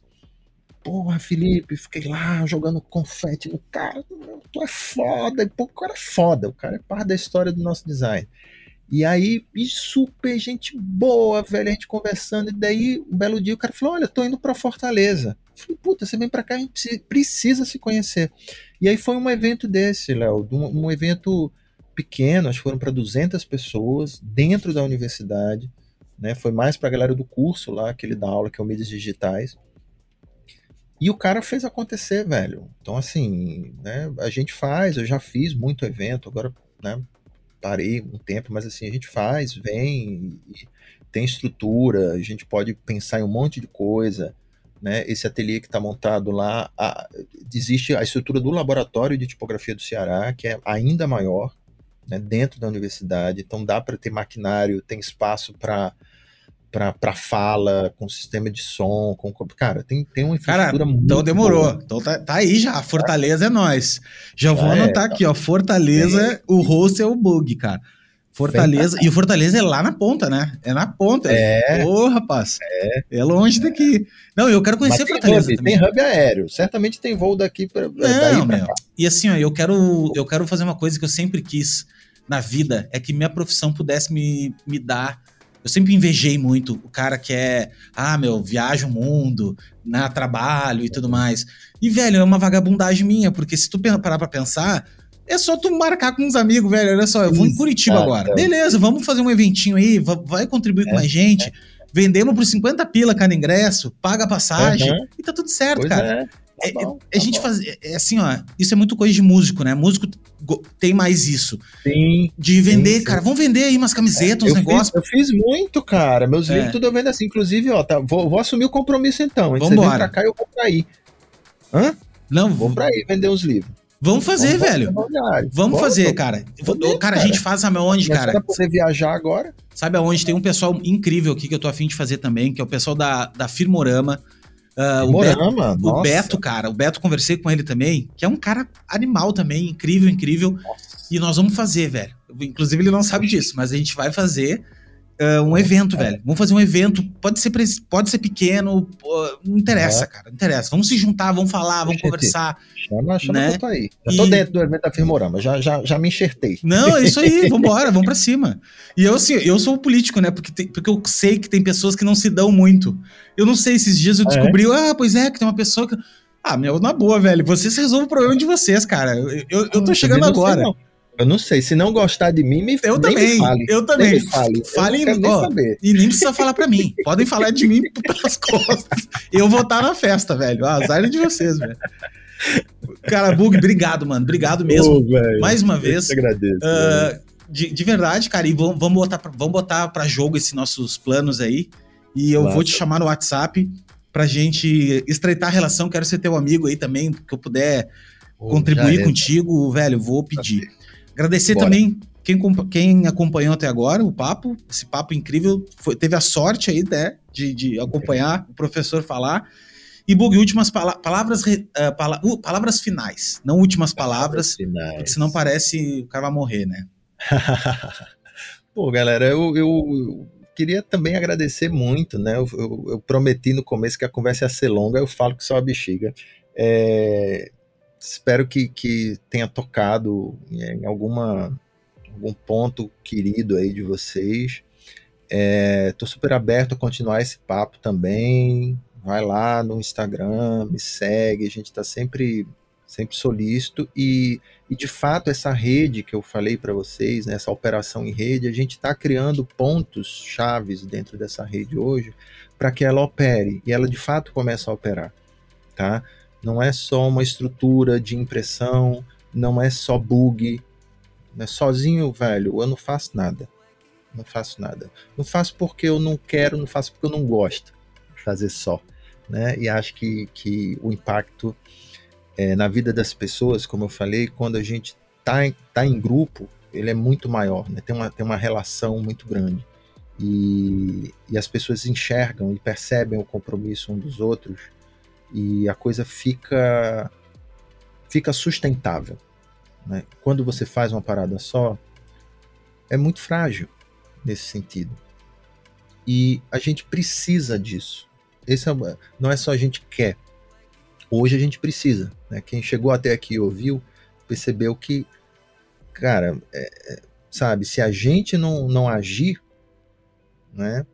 Porra, Felipe, fiquei lá jogando confete no cara. Tu é foda. E, pô, o cara é foda. O cara é parte da história do nosso design. E aí, e super gente boa, velho, a gente conversando. E daí, um belo dia, o cara falou: Olha, tô indo pra Fortaleza. Eu falei: Puta, você vem pra cá, a gente precisa se conhecer. E aí foi um evento desse, Léo, um, um evento pequeno, acho que foram para 200 pessoas dentro da universidade. Né, foi mais para a galera do curso lá, que ele dá aula, que é o Mídias Digitais. E o cara fez acontecer, velho. Então, assim, né, a gente faz, eu já fiz muito evento, agora, né, parei um tempo, mas assim, a gente faz, vem, tem estrutura, a gente pode pensar em um monte de coisa, né? Esse ateliê que está montado lá, a, existe a estrutura do laboratório de tipografia do Ceará, que é ainda maior, né, dentro da universidade, então dá para ter maquinário, tem espaço para para fala, com sistema de som, com cara, tem, tem uma infraestrutura cara, Então demorou. Boa. Então tá, tá, aí já, Fortaleza é, é nós. Já vou é, anotar aqui, ó, Fortaleza, é. o host é o bug, cara. Fortaleza, e o Fortaleza é lá na ponta, né? É na ponta. É. Ô, oh, rapaz. É. É longe daqui. Não, eu quero conhecer Fortaleza hub, também. Tem hub aéreo. Certamente tem voo daqui para Não, meu. E assim, ó, eu quero, eu quero fazer uma coisa que eu sempre quis na vida, é que minha profissão pudesse me, me dar eu sempre invejei muito o cara que é, ah, meu, viaja o mundo, na né, trabalho e tudo mais. E, velho, é uma vagabundagem minha, porque se tu parar pra pensar, é só tu marcar com uns amigos, velho. Olha só, eu vou em Curitiba agora. Beleza, vamos fazer um eventinho aí, vai contribuir é, com a gente. É. Vendemos por 50 pila cada ingresso, paga a passagem uhum. e tá tudo certo, pois cara. É. Tá é, bom, é, tá a gente faz. É, é, assim, ó. Isso é muito coisa de músico, né? Músico tem mais isso. Sim. De vender, sim, cara. Vamos vender aí umas camisetas, é, uns negócios. eu fiz muito, cara. Meus livros tudo eu vendo assim. Inclusive, ó, tá, vou, vou assumir o compromisso então. Vamos embora. pra cá eu vou pra aí. Hã? Não, vou pra aí vender os livros. Vamos fazer, vamos velho. Vamos fazer, cara. Poder, cara, a gente faz sabe aonde, cara? Pra poder viajar agora. Sabe aonde? Tem um pessoal incrível aqui que eu tô afim de fazer também, que é o pessoal da, da Firmorama. Uh, o, Beto, o, Beto, cara, o Beto, conversei com ele também, que é um cara animal também, incrível, incrível. Nossa. E nós vamos fazer, velho. Inclusive, ele não sabe disso, mas a gente vai fazer uh, um evento, é. velho. Vamos fazer um evento, pode ser, pode ser pequeno, não interessa, é. cara, não interessa. Vamos se juntar, vamos falar, vamos conversar. Chama, chama né? que eu tô aí. Já e... tô dentro do evento da Firmorama, já, já, já me enxertei. Não, é isso aí, *laughs* vambora, vamos pra cima. E eu, assim, eu sou político, né, porque, tem, porque eu sei que tem pessoas que não se dão muito. Eu não sei, esses dias eu ah, descobri, é? ah, pois é, que tem uma pessoa que... Ah, meu, na boa, velho, vocês resolvem o problema de vocês, cara. Eu, eu, eu tô ah, chegando agora. Sei, eu não sei, se não gostar de mim, me Eu também, me fale. eu também. Me fale. Falem, ó, e nem precisa falar para mim. *laughs* Podem falar de mim pelas costas. Eu vou estar na festa, velho. Ah, azar é de vocês, velho. Cara, Bug, obrigado, mano. Obrigado mesmo. Oh, Mais uma vez. Eu agradeço. Uh, de, de, verdade, cara, e vamos, vamos, botar pra, vamos botar pra jogo esses nossos planos aí. E eu vou te chamar no WhatsApp pra gente estreitar a relação. Quero ser teu amigo aí também, que eu puder oh, contribuir contigo, velho, vou pedir. Agradecer Bora. também quem, quem acompanhou até agora o papo, esse papo incrível, foi, teve a sorte aí né, de, de acompanhar o professor falar. E Bug, últimas pala palavras, uh, pala uh, palavras finais, não últimas palavras, palavras porque senão parece o cara vai morrer, né? *laughs* Pô, galera, eu, eu, queria também agradecer muito, né? Eu, eu, eu, prometi no começo que a conversa ia ser longa, eu falo que só a bexiga. É, espero que, que tenha tocado em alguma algum ponto querido aí de vocês. Estou é, super aberto a continuar esse papo também. Vai lá no Instagram, me segue, a gente está sempre sempre solícito e, e de fato essa rede que eu falei para vocês, né, essa operação em rede, a gente está criando pontos chaves dentro dessa rede hoje para que ela opere e ela de fato comece a operar, tá? Não é só uma estrutura de impressão, não é só bug. Né? Sozinho, velho, eu não faço nada. Não faço nada. Não faço porque eu não quero, não faço porque eu não gosto de fazer só. Né? E acho que, que o impacto é, na vida das pessoas, como eu falei, quando a gente está tá em grupo, ele é muito maior, né? tem, uma, tem uma relação muito grande. E, e as pessoas enxergam e percebem o compromisso um dos outros e a coisa fica fica sustentável. Né? Quando você faz uma parada só, é muito frágil nesse sentido. E a gente precisa disso. Esse é, não é só a gente quer. Hoje a gente precisa. Né? Quem chegou até aqui e ouviu, percebeu que, cara, é, é sabe, se a gente não, não agir, né,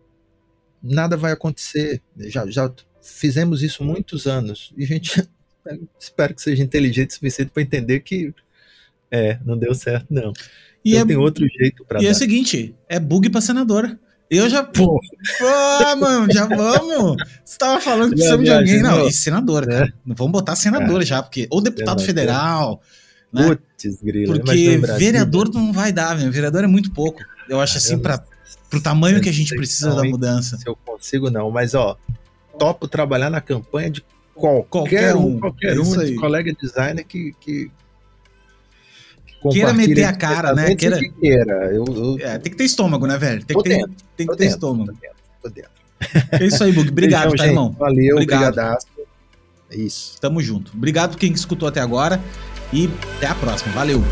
nada vai acontecer. Já, já fizemos isso muitos anos e a gente *laughs* espero que seja inteligente o suficiente para entender que é, não deu certo não. E então, é, tem outro jeito para E dar. é o seguinte, é bug para senadora. Eu já. Pô, pô *laughs* mano, já vamos. Você tava falando que precisamos de alguém. Não, e senadora, é. cara. Vamos botar senadora é. já, porque. Ou deputado senador. federal. Né? Putz, grilo. Porque vereador não vai dar, velho. Vereador é muito pouco. Eu acho assim, para pro tamanho que a gente precisa da mudança. Se eu consigo, não. Mas, ó, topo trabalhar na campanha de qualquer, qualquer um, qualquer um de colega designer que, que, queira meter a cara, né? Queira... Que queira. Eu, eu... É, tem que ter estômago, né, velho? Tem que ter, dentro, tem que ter dentro, estômago. Tô dentro, tô dentro. É isso aí, Bug. *laughs* Obrigado, então, tá, gente, irmão? Valeu, obrigado. É isso. Tamo junto. Obrigado quem escutou até agora e até a próxima. Valeu.